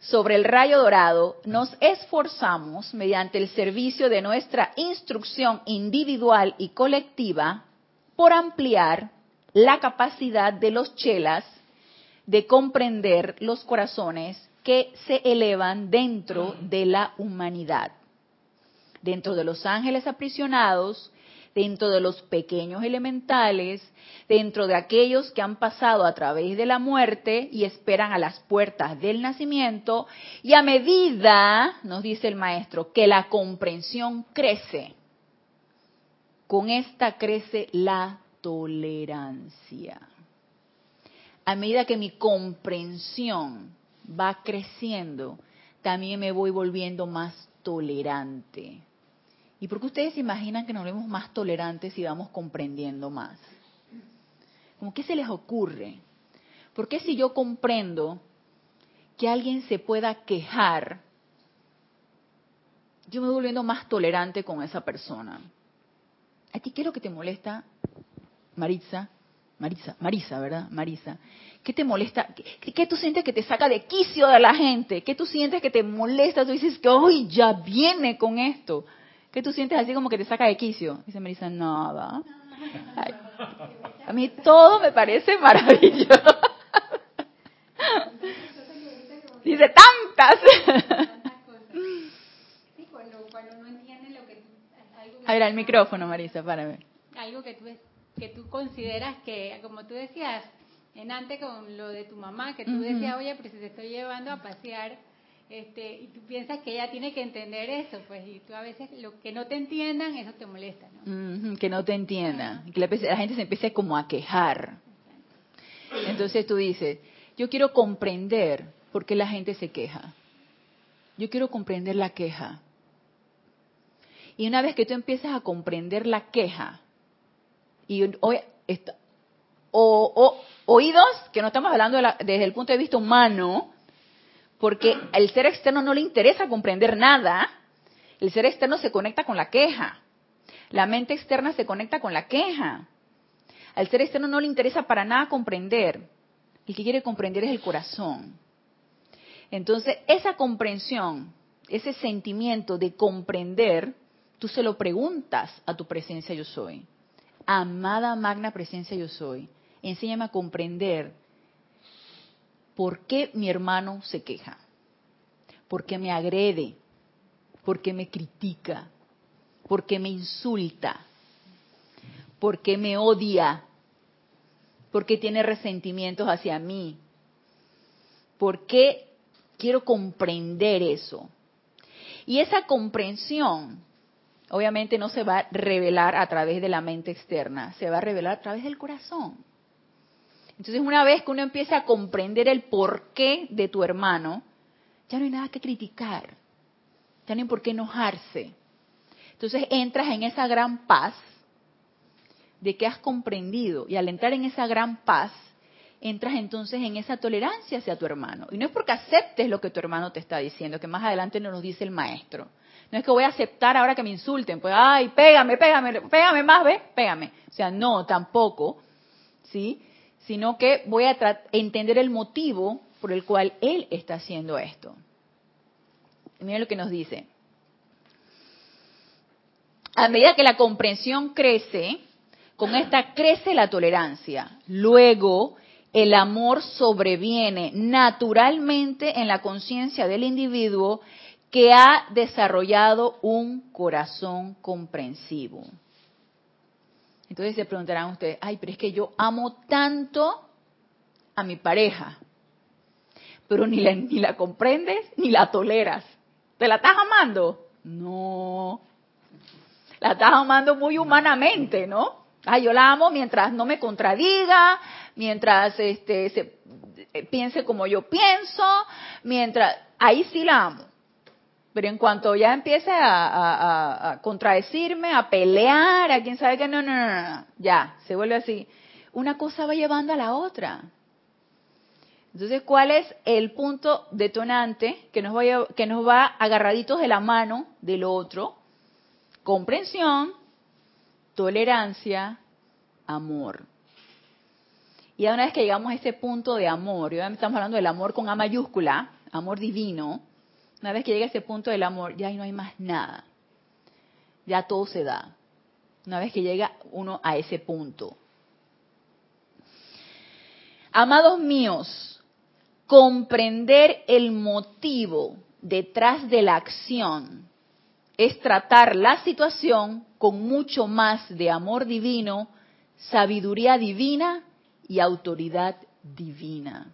sobre el rayo dorado, nos esforzamos mediante el servicio de nuestra instrucción individual y colectiva por ampliar, la capacidad de los chelas de comprender los corazones que se elevan dentro de la humanidad, dentro de los ángeles aprisionados, dentro de los pequeños elementales, dentro de aquellos que han pasado a través de la muerte y esperan a las puertas del nacimiento, y a medida, nos dice el maestro, que la comprensión crece, con esta crece la tolerancia. A medida que mi comprensión va creciendo, también me voy volviendo más tolerante. ¿Y por qué ustedes imaginan que nos vemos más tolerantes y vamos comprendiendo más? ¿Cómo qué se les ocurre? ¿Por qué si yo comprendo que alguien se pueda quejar, yo me voy volviendo más tolerante con esa persona? ¿A ti qué es lo que te molesta, Maritza? Marisa, Marisa, ¿verdad? Marisa. ¿Qué te molesta? ¿Qué, tú sientes que te saca de quicio de la gente? ¿Qué tú sientes que te molesta? Tú dices que, hoy ya viene con esto. ¿Qué tú sientes así como que te saca de quicio? Dice Marisa, nada. a mí todo me parece maravilloso. Dice, tantas. A ver, al micrófono, Marisa, párame. Algo que tú que tú consideras que, como tú decías, en antes con lo de tu mamá, que tú decías, oye, pero si te estoy llevando a pasear, este, y tú piensas que ella tiene que entender eso, pues, y tú a veces lo que no te entiendan, eso te molesta, ¿no? que no te entiendan, que la, gente se empiece como a quejar. Entonces tú dices, yo quiero comprender por qué la gente se queja. Yo quiero comprender la queja. Y una vez que tú empiezas a comprender la queja, y hoy o, oídos, que no estamos hablando desde el punto de vista humano, porque al ser externo no le interesa comprender nada, el ser externo se conecta con la queja, la mente externa se conecta con la queja, al ser externo no le interesa para nada comprender, el que quiere comprender es el corazón. Entonces, esa comprensión, ese sentimiento de comprender, tú se lo preguntas a tu presencia yo soy amada magna presencia yo soy, enséñame a comprender por qué mi hermano se queja, por qué me agrede, por qué me critica, por qué me insulta, por qué me odia, por qué tiene resentimientos hacia mí, por qué quiero comprender eso. Y esa comprensión obviamente no se va a revelar a través de la mente externa, se va a revelar a través del corazón. Entonces, una vez que uno empieza a comprender el porqué de tu hermano, ya no hay nada que criticar, ya no hay por qué enojarse. Entonces entras en esa gran paz de que has comprendido y al entrar en esa gran paz, entras entonces en esa tolerancia hacia tu hermano. Y no es porque aceptes lo que tu hermano te está diciendo, que más adelante nos dice el maestro, no es que voy a aceptar ahora que me insulten, pues, ay, pégame, pégame, pégame más, ¿ves? Pégame. O sea, no, tampoco, ¿sí? Sino que voy a entender el motivo por el cual él está haciendo esto. miren lo que nos dice. A medida que la comprensión crece, con esta crece la tolerancia. Luego, el amor sobreviene naturalmente en la conciencia del individuo que ha desarrollado un corazón comprensivo. Entonces se preguntarán ustedes, ay, pero es que yo amo tanto a mi pareja, pero ni la, ni la comprendes ni la toleras. ¿Te la estás amando? No. La estás amando muy humanamente, ¿no? Ay, yo la amo mientras no me contradiga, mientras este, se, eh, piense como yo pienso, mientras... Ahí sí la amo. Pero en cuanto ya empiece a, contradecirme, a pelear, a quien sabe que no, no, no, no, ya, se vuelve así. Una cosa va llevando a la otra. Entonces, ¿cuál es el punto detonante que nos, va, que nos va agarraditos de la mano del otro? Comprensión, tolerancia, amor. Y una vez que llegamos a ese punto de amor, y ahora estamos hablando del amor con A mayúscula, amor divino, una vez que llega ese punto del amor, ya no hay más nada. Ya todo se da. Una vez que llega uno a ese punto. Amados míos, comprender el motivo detrás de la acción es tratar la situación con mucho más de amor divino, sabiduría divina y autoridad divina.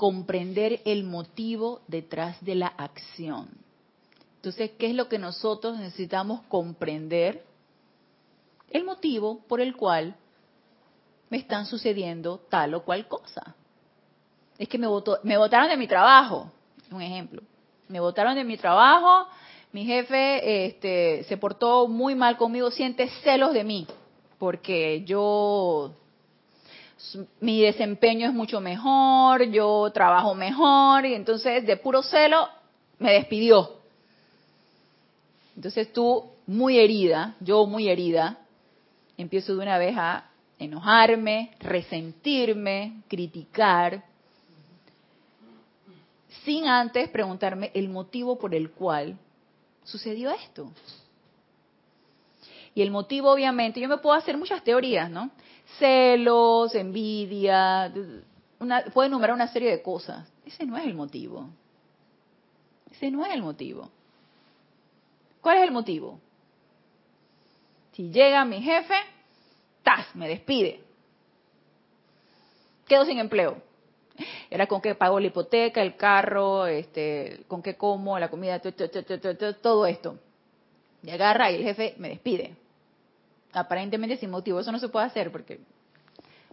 Comprender el motivo detrás de la acción. Entonces, ¿qué es lo que nosotros necesitamos comprender? El motivo por el cual me están sucediendo tal o cual cosa. Es que me, votó, me votaron de mi trabajo, un ejemplo. Me votaron de mi trabajo, mi jefe este, se portó muy mal conmigo, siente celos de mí, porque yo, mi desempeño es mucho mejor, yo trabajo mejor, y entonces de puro celo me despidió. Entonces tú, muy herida, yo muy herida, empiezo de una vez a enojarme, resentirme, criticar, sin antes preguntarme el motivo por el cual sucedió esto. Y el motivo, obviamente, yo me puedo hacer muchas teorías, ¿no? Celos, envidia, una, puedo enumerar una serie de cosas. Ese no es el motivo. Ese no es el motivo. ¿Cuál es el motivo? Si llega mi jefe, ¡tas! Me despide. Quedo sin empleo. Era con qué pago la hipoteca, el carro, este, con qué como, la comida, todo esto. Y agarra y el jefe me despide. Aparentemente sin motivo. Eso no se puede hacer porque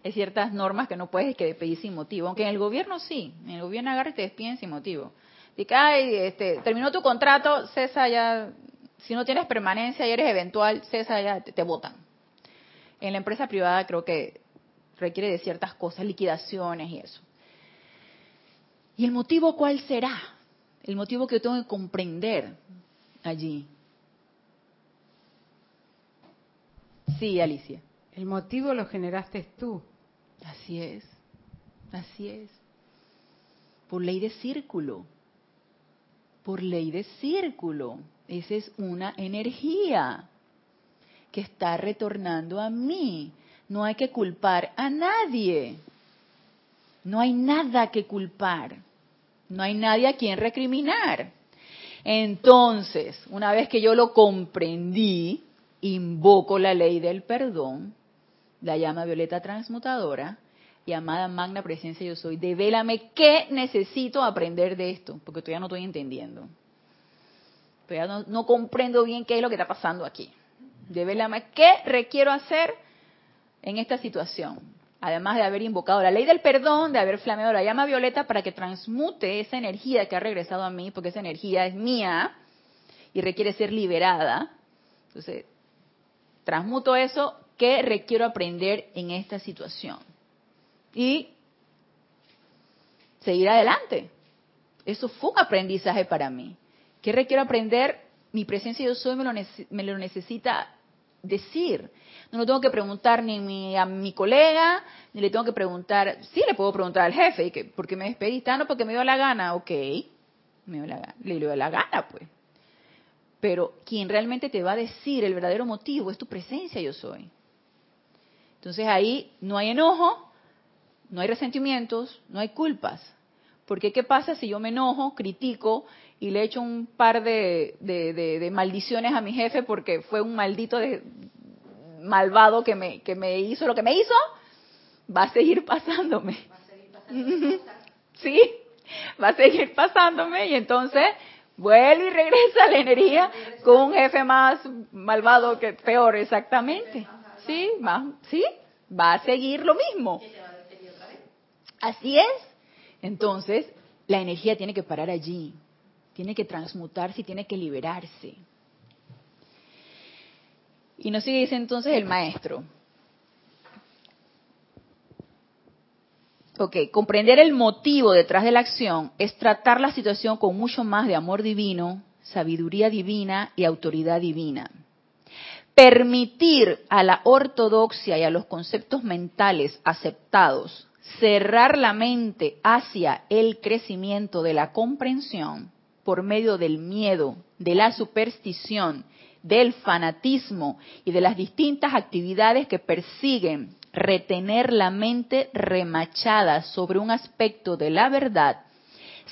hay ciertas normas que no puedes que sin motivo. Aunque en el gobierno sí. En el gobierno agarra y te despiden sin motivo. Dice, ay, este, terminó tu contrato, cesa ya. Si no tienes permanencia y eres eventual, cesa ya, te votan. En la empresa privada creo que requiere de ciertas cosas, liquidaciones y eso. ¿Y el motivo cuál será? El motivo que yo tengo que comprender allí. Sí, Alicia. El motivo lo generaste tú. Así es, así es. Por ley de círculo. Por ley de círculo. Esa es una energía que está retornando a mí. No hay que culpar a nadie. No hay nada que culpar. No hay nadie a quien recriminar. Entonces, una vez que yo lo comprendí, invoco la ley del perdón, la llama violeta transmutadora, y amada magna presencia yo soy, devélame qué necesito aprender de esto, porque todavía no estoy entendiendo. No comprendo bien qué es lo que está pasando aquí. Devélame qué requiero hacer en esta situación además de haber invocado la ley del perdón, de haber flameado la llama violeta para que transmute esa energía que ha regresado a mí, porque esa energía es mía y requiere ser liberada. Entonces, transmuto eso, ¿qué requiero aprender en esta situación? Y seguir adelante. Eso fue un aprendizaje para mí. ¿Qué requiero aprender? Mi presencia yo soy me lo, me lo necesita decir. No lo tengo que preguntar ni a mi colega, ni le tengo que preguntar, sí le puedo preguntar al jefe, ¿por qué me despediste? No, porque me dio la gana, ok, me dio la le dio la gana, pues. Pero quien realmente te va a decir el verdadero motivo es tu presencia, yo soy. Entonces ahí no hay enojo, no hay resentimientos, no hay culpas. Porque ¿qué pasa si yo me enojo, critico y le echo un par de, de maldiciones a mi jefe porque fue un maldito malvado que me, que me hizo lo que me hizo, va a seguir pasándome. Va a seguir pasándome. sí, va a seguir pasándome y entonces vuelve y regresa la energía con un jefe más malvado que peor, exactamente. Sí, va, sí, va a seguir lo mismo. Así es. Entonces, la energía tiene que parar allí, tiene que transmutarse y tiene que liberarse. Y nos sigue dice entonces el maestro. Ok, comprender el motivo detrás de la acción es tratar la situación con mucho más de amor divino, sabiduría divina y autoridad divina. Permitir a la ortodoxia y a los conceptos mentales aceptados cerrar la mente hacia el crecimiento de la comprensión por medio del miedo, de la superstición del fanatismo y de las distintas actividades que persiguen retener la mente remachada sobre un aspecto de la verdad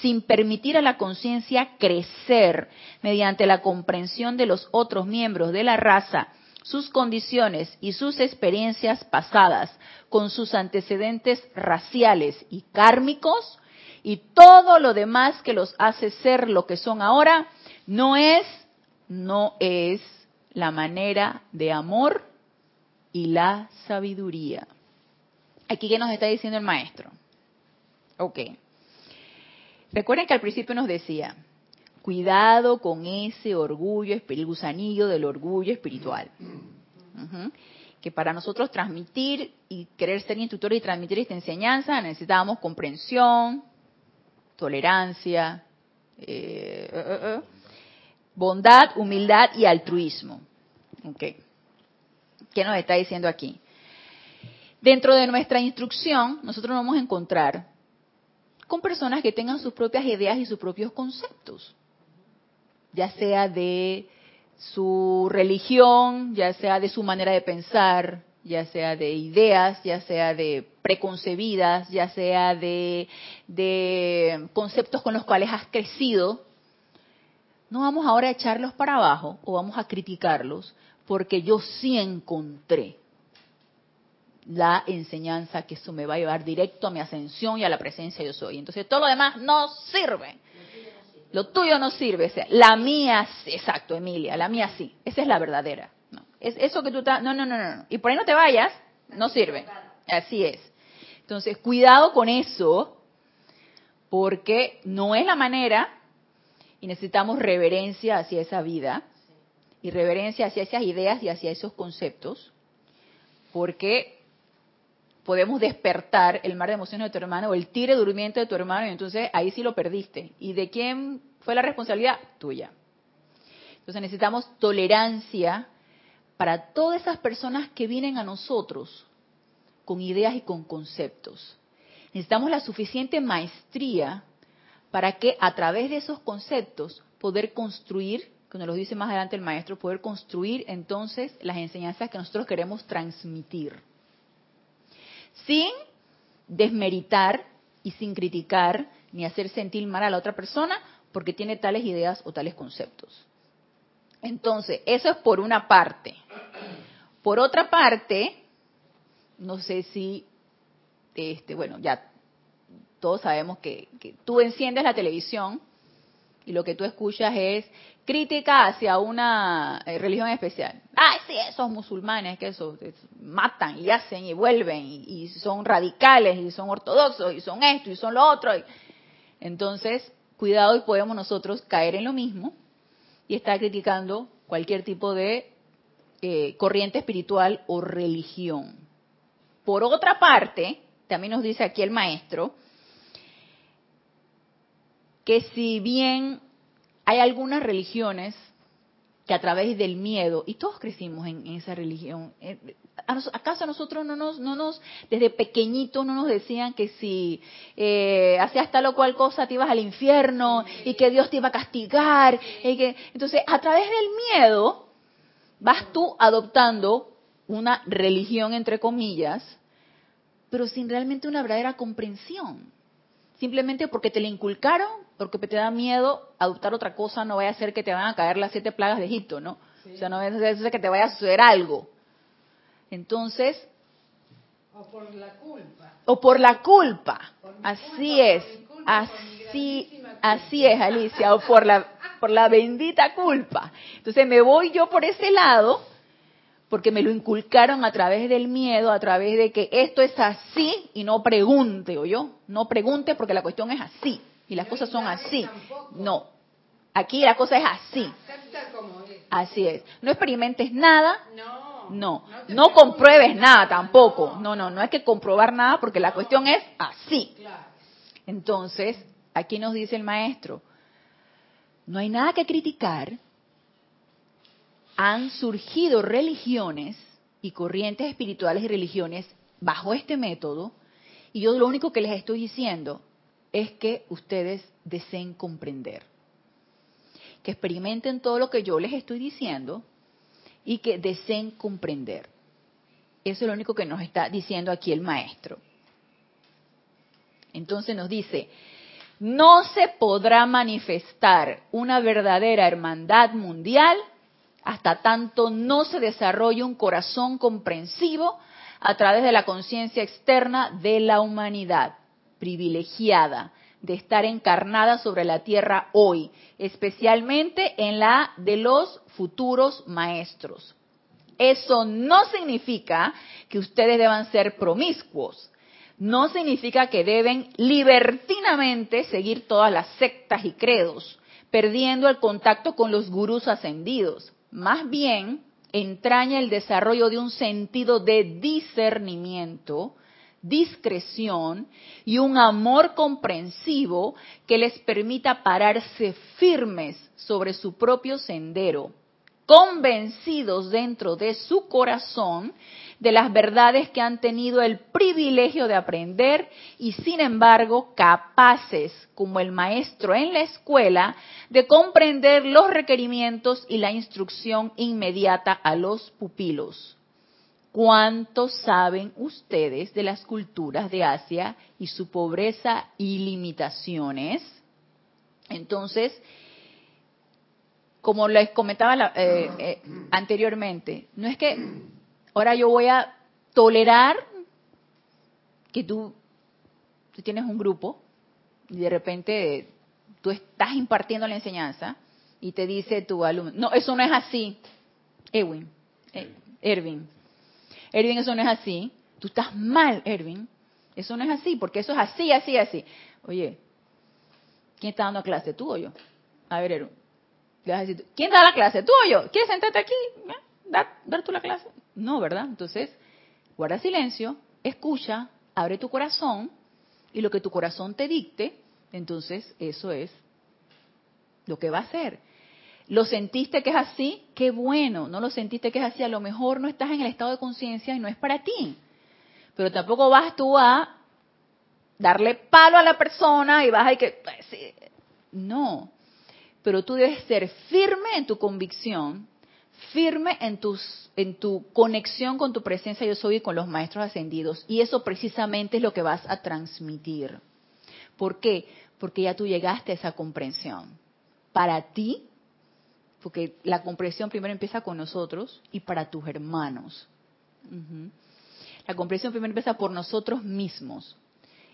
sin permitir a la conciencia crecer mediante la comprensión de los otros miembros de la raza, sus condiciones y sus experiencias pasadas, con sus antecedentes raciales y kármicos, y todo lo demás que los hace ser lo que son ahora, no es, no es la manera de amor y la sabiduría. Aquí, ¿qué nos está diciendo el maestro? Ok. Recuerden que al principio nos decía, cuidado con ese orgullo, el gusanillo del orgullo espiritual. Que para nosotros transmitir y querer ser instructores y transmitir esta enseñanza necesitábamos comprensión, tolerancia, eh, eh, eh, bondad, humildad y altruismo. Okay. ¿Qué nos está diciendo aquí? Dentro de nuestra instrucción, nosotros vamos a encontrar con personas que tengan sus propias ideas y sus propios conceptos, ya sea de su religión, ya sea de su manera de pensar, ya sea de ideas, ya sea de preconcebidas, ya sea de, de conceptos con los cuales has crecido, no vamos ahora a echarlos para abajo o vamos a criticarlos porque yo sí encontré la enseñanza que eso me va a llevar directo a mi ascensión y a la presencia yo soy. Entonces todo lo demás no sirve. Lo tuyo no sirve. La mía, exacto, Emilia, la mía sí. Esa es la verdadera. No, es eso que tú estás, no, no, no, no. Y por ahí no te vayas, no sirve. Así es. Entonces, cuidado con eso, porque no es la manera y necesitamos reverencia hacia esa vida y reverencia hacia esas ideas y hacia esos conceptos, porque podemos despertar el mar de emociones de tu hermano o el tire durmiente de tu hermano y entonces ahí sí lo perdiste. ¿Y de quién fue la responsabilidad? Tuya. Entonces necesitamos tolerancia para todas esas personas que vienen a nosotros con ideas y con conceptos. Necesitamos la suficiente maestría para que a través de esos conceptos poder construir, como nos dice más adelante el maestro, poder construir entonces las enseñanzas que nosotros queremos transmitir sin desmeritar y sin criticar ni hacer sentir mal a la otra persona porque tiene tales ideas o tales conceptos. Entonces, eso es por una parte. Por otra parte, no sé si, este, bueno, ya todos sabemos que, que tú enciendes la televisión y lo que tú escuchas es crítica hacia una eh, religión especial. Ah, sí, esos musulmanes que eso, matan y hacen y vuelven y, son radicales y son ortodoxos y son esto y son lo otro. Entonces, cuidado y podemos nosotros caer en lo mismo y estar criticando cualquier tipo de eh, corriente espiritual o religión. Por otra parte, también nos dice aquí el maestro, que si bien hay algunas religiones que a través del miedo, y todos crecimos en, esa religión, eh, ¿acaso a nosotros no nos, no nos, desde pequeñitos no nos decían que si eh, hacías tal o cual cosa te ibas al infierno y que Dios te iba a castigar? Y que, entonces, a través del miedo vas tú adoptando una religión, entre comillas, pero sin realmente una verdadera comprensión. Simplemente porque te la inculcaron porque te da miedo adoptar otra cosa, no vaya a ser que te van a caer las siete plagas de Egipto, ¿no? O sea, no vaya a ser que te vaya a suceder algo. Entonces... O por la culpa. O por la culpa. así es. así, así es, Alicia. O por la, por la bendita culpa. Entonces me voy yo por ese lado porque me lo inculcaron a través del miedo, a través de que esto es así y no pregunte, o yo, no pregunte porque la cuestión es así y las cosas son así. No, aquí la cosa es así. Así es. No experimentes nada. No. No compruebes nada tampoco. No, no, no hay que comprobar nada porque la cuestión es así. Entonces, aquí nos dice el maestro, no hay nada que criticar. Han surgido religiones y corrientes espirituales y religiones bajo este método y yo lo único que les estoy diciendo es que ustedes deseen comprender, que experimenten todo lo que yo les estoy diciendo y que deseen comprender. Eso es lo único que nos está diciendo aquí el maestro. Entonces nos dice, no se podrá manifestar una verdadera hermandad mundial hasta tanto no se desarrolle un corazón comprensivo a través de la conciencia externa de la humanidad, privilegiada de estar encarnada sobre la tierra hoy, especialmente en la de los futuros maestros. Eso no significa que ustedes deban ser promiscuos, no significa que deben libertinamente seguir todas las sectas y credos, perdiendo el contacto con los gurús ascendidos. Más bien, entraña el desarrollo de un sentido de discernimiento, discreción y un amor comprensivo que les permita pararse firmes sobre su propio sendero, convencidos dentro de su corazón de las verdades que han tenido el privilegio de aprender y sin embargo capaces, como el maestro en la escuela, de comprender los requerimientos y la instrucción inmediata a los pupilos. ¿Cuánto saben ustedes de las culturas de Asia y su pobreza y limitaciones? Entonces, como les comentaba eh, eh, anteriormente, no es que ahora yo voy a tolerar que tú, tú tienes un grupo y de repente tú estás impartiendo la enseñanza y te dice tu alumno, no, eso no es así, Edwin, eh, Erwin, Erwin, eso no es así, tú estás mal, Erwin, eso no es así, porque eso es así, así, así. Oye, ¿quién está dando clase, tú o yo? A ver, Erwin, ¿quién da la clase, tú o yo? ¿Quieres sentarte aquí? Dar, dar tú la clase. No, ¿verdad? Entonces, guarda silencio, escucha, abre tu corazón y lo que tu corazón te dicte, entonces eso es lo que va a ser. ¿Lo sentiste que es así? Qué bueno. ¿No lo sentiste que es así? A lo mejor no estás en el estado de conciencia y no es para ti. Pero tampoco vas tú a darle palo a la persona y vas a que... Pues, no. Pero tú debes ser firme en tu convicción firme en, tus, en tu conexión con tu presencia yo soy y con los maestros ascendidos. Y eso precisamente es lo que vas a transmitir. ¿Por qué? Porque ya tú llegaste a esa comprensión. Para ti, porque la comprensión primero empieza con nosotros y para tus hermanos. La comprensión primero empieza por nosotros mismos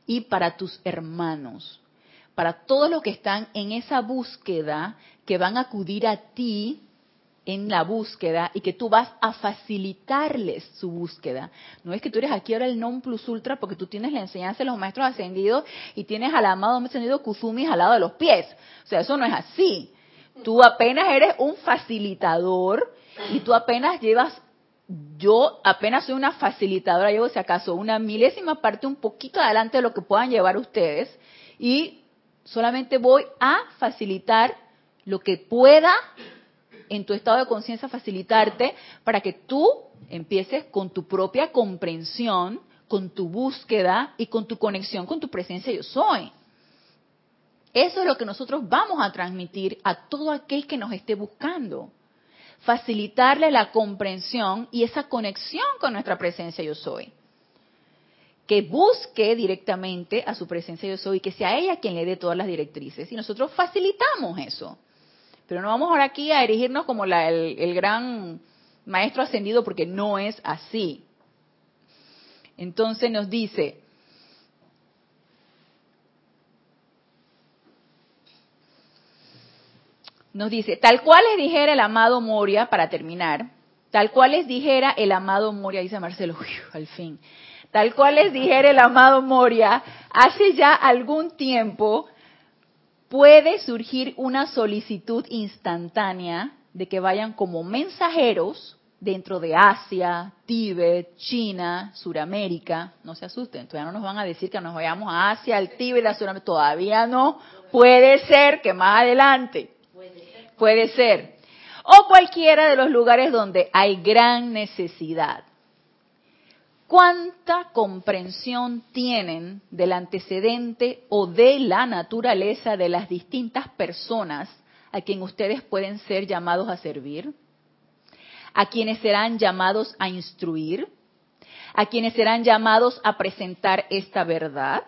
y para tus hermanos. Para todos los que están en esa búsqueda, que van a acudir a ti en la búsqueda y que tú vas a facilitarles su búsqueda. No es que tú eres aquí ahora el non plus ultra porque tú tienes la enseñanza de los maestros ascendidos y tienes al amado ascendido Kuzumi al lado de los pies. O sea, eso no es así. Tú apenas eres un facilitador y tú apenas llevas, yo apenas soy una facilitadora, llevo si acaso una milésima parte un poquito adelante de lo que puedan llevar ustedes y solamente voy a facilitar lo que pueda en tu estado de conciencia facilitarte para que tú empieces con tu propia comprensión, con tu búsqueda y con tu conexión con tu presencia yo soy. Eso es lo que nosotros vamos a transmitir a todo aquel que nos esté buscando. Facilitarle la comprensión y esa conexión con nuestra presencia yo soy. Que busque directamente a su presencia yo soy que sea ella quien le dé todas las directrices. Y nosotros facilitamos eso. Pero no vamos ahora aquí a erigirnos como el, el gran maestro ascendido porque no es así. Entonces nos dice, nos dice, tal cual les dijera el amado Moria, para terminar, tal cual les dijera el amado Moria, dice Marcelo, al fin, tal cual les dijera el amado Moria, hace ya algún tiempo puede surgir una solicitud instantánea de que vayan como mensajeros dentro de Asia, Tíbet, China, Suramérica. No se asusten, todavía no nos van a decir que nos vayamos a Asia, al Tíbet, a Suramérica. Todavía no. Puede ser que más adelante. Puede ser. O cualquiera de los lugares donde hay gran necesidad. Cuánta comprensión tienen del antecedente o de la naturaleza de las distintas personas a quien ustedes pueden ser llamados a servir, a quienes serán llamados a instruir, a quienes serán llamados a presentar esta verdad,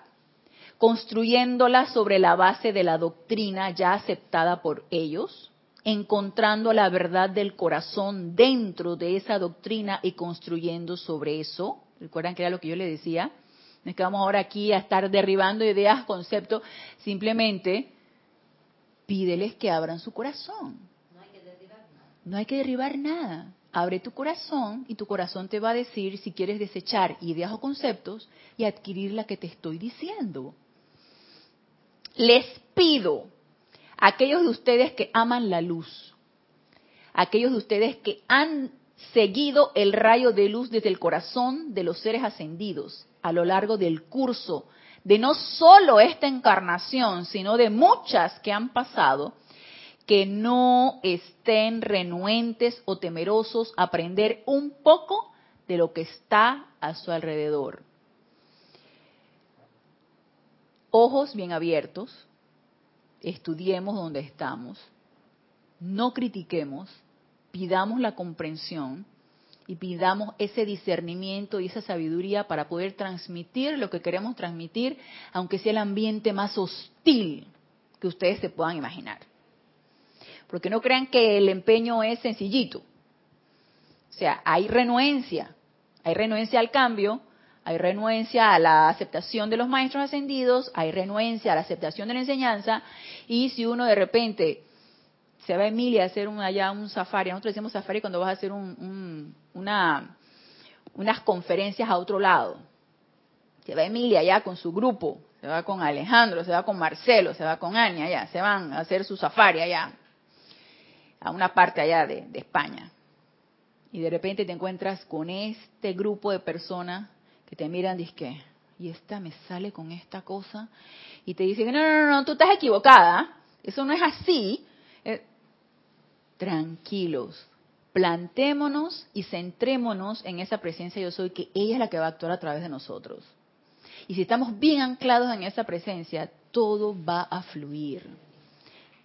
construyéndola sobre la base de la doctrina ya aceptada por ellos, encontrando la verdad del corazón dentro de esa doctrina y construyendo sobre eso. ¿Recuerdan que era lo que yo le decía? No es que vamos ahora aquí a estar derribando ideas, conceptos, simplemente pídeles que abran su corazón. No hay que derribar nada. No hay que derribar nada. Abre tu corazón y tu corazón te va a decir si quieres desechar ideas o conceptos y adquirir la que te estoy diciendo. Les pido aquellos de ustedes que aman la luz, aquellos de ustedes que han seguido el rayo de luz desde el corazón de los seres ascendidos a lo largo del curso de no solo esta encarnación, sino de muchas que han pasado, que no estén renuentes o temerosos a aprender un poco de lo que está a su alrededor. Ojos bien abiertos, estudiemos donde estamos, no critiquemos, pidamos la comprensión y pidamos ese discernimiento y esa sabiduría para poder transmitir lo que queremos transmitir, aunque sea el ambiente más hostil que ustedes se puedan imaginar. Porque no crean que el empeño es sencillito. O sea, hay renuencia, hay renuencia al cambio, hay renuencia a la aceptación de los maestros ascendidos, hay renuencia a la aceptación de la enseñanza, y si uno de repente se va a Emilia a hacer un, allá un safari, nosotros decimos safari cuando vas a hacer un, una, unas conferencias a otro lado. Se va Emilia allá con su grupo, se va con Alejandro, se va con Marcelo, se va con Ania allá, se van a hacer su safari allá, a una parte allá de, España. Y de repente te encuentras con este grupo de personas que te miran y que, y esta me sale con esta cosa, y te dicen, no, no, no, no tú estás equivocada, eso no es así. Eh, tranquilos, plantémonos y centrémonos en esa presencia yo soy, que ella es la que va a actuar a través de nosotros. Y si estamos bien anclados en esa presencia, todo va a fluir.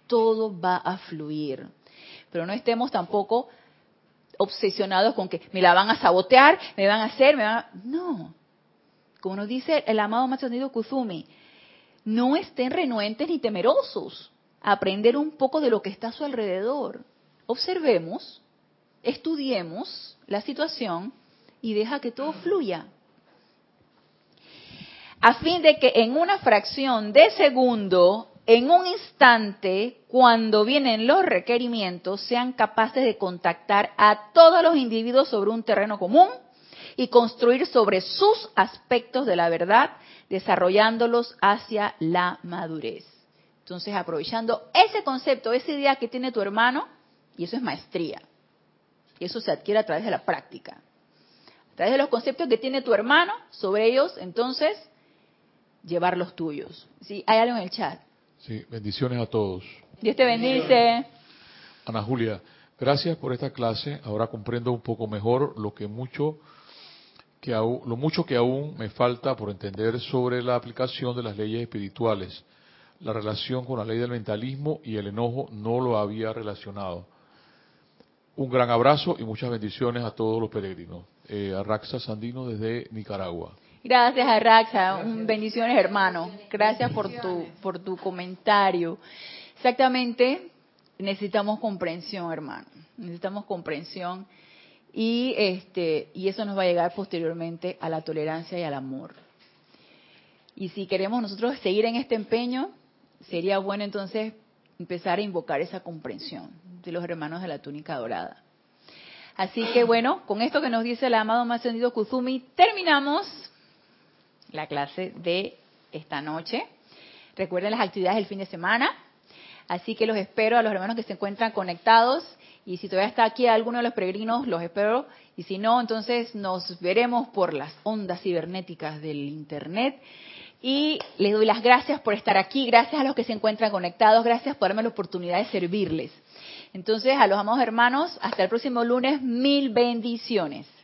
Todo va a fluir. Pero no estemos tampoco obsesionados con que me la van a sabotear, me van a hacer, me van a... No. Como nos dice el amado Maestro Kuzumi, no estén renuentes ni temerosos a aprender un poco de lo que está a su alrededor. Observemos, estudiemos la situación y deja que todo fluya. A fin de que en una fracción de segundo, en un instante, cuando vienen los requerimientos, sean capaces de contactar a todos los individuos sobre un terreno común y construir sobre sus aspectos de la verdad, desarrollándolos hacia la madurez. Entonces, aprovechando ese concepto, esa idea que tiene tu hermano, y eso es maestría. Y eso se adquiere a través de la práctica. A través de los conceptos que tiene tu hermano, sobre ellos, entonces, llevar los tuyos. ¿Sí? ¿Hay algo en el chat? Sí, bendiciones a todos. Dios te bendice. Ana Julia, gracias por esta clase. Ahora comprendo un poco mejor lo que mucho que aún, lo mucho que aún me falta por entender sobre la aplicación de las leyes espirituales. La relación con la ley del mentalismo y el enojo no lo había relacionado. Un gran abrazo y muchas bendiciones a todos los peregrinos. Eh, Arraxa Sandino desde Nicaragua. Gracias, Arraxa. Bendiciones, hermano. Gracias por tu, por tu comentario. Exactamente, necesitamos comprensión, hermano. Necesitamos comprensión y este y eso nos va a llegar posteriormente a la tolerancia y al amor. Y si queremos nosotros seguir en este empeño, sería bueno entonces empezar a invocar esa comprensión de los hermanos de la túnica dorada. Así que bueno, con esto que nos dice el amado más ascendido Kuzumi, terminamos la clase de esta noche. Recuerden las actividades del fin de semana. Así que los espero a los hermanos que se encuentran conectados. Y si todavía está aquí alguno de los peregrinos, los espero. Y si no, entonces nos veremos por las ondas cibernéticas del Internet. Y les doy las gracias por estar aquí, gracias a los que se encuentran conectados, gracias por darme la oportunidad de servirles. Entonces, a los amados hermanos, hasta el próximo lunes, mil bendiciones.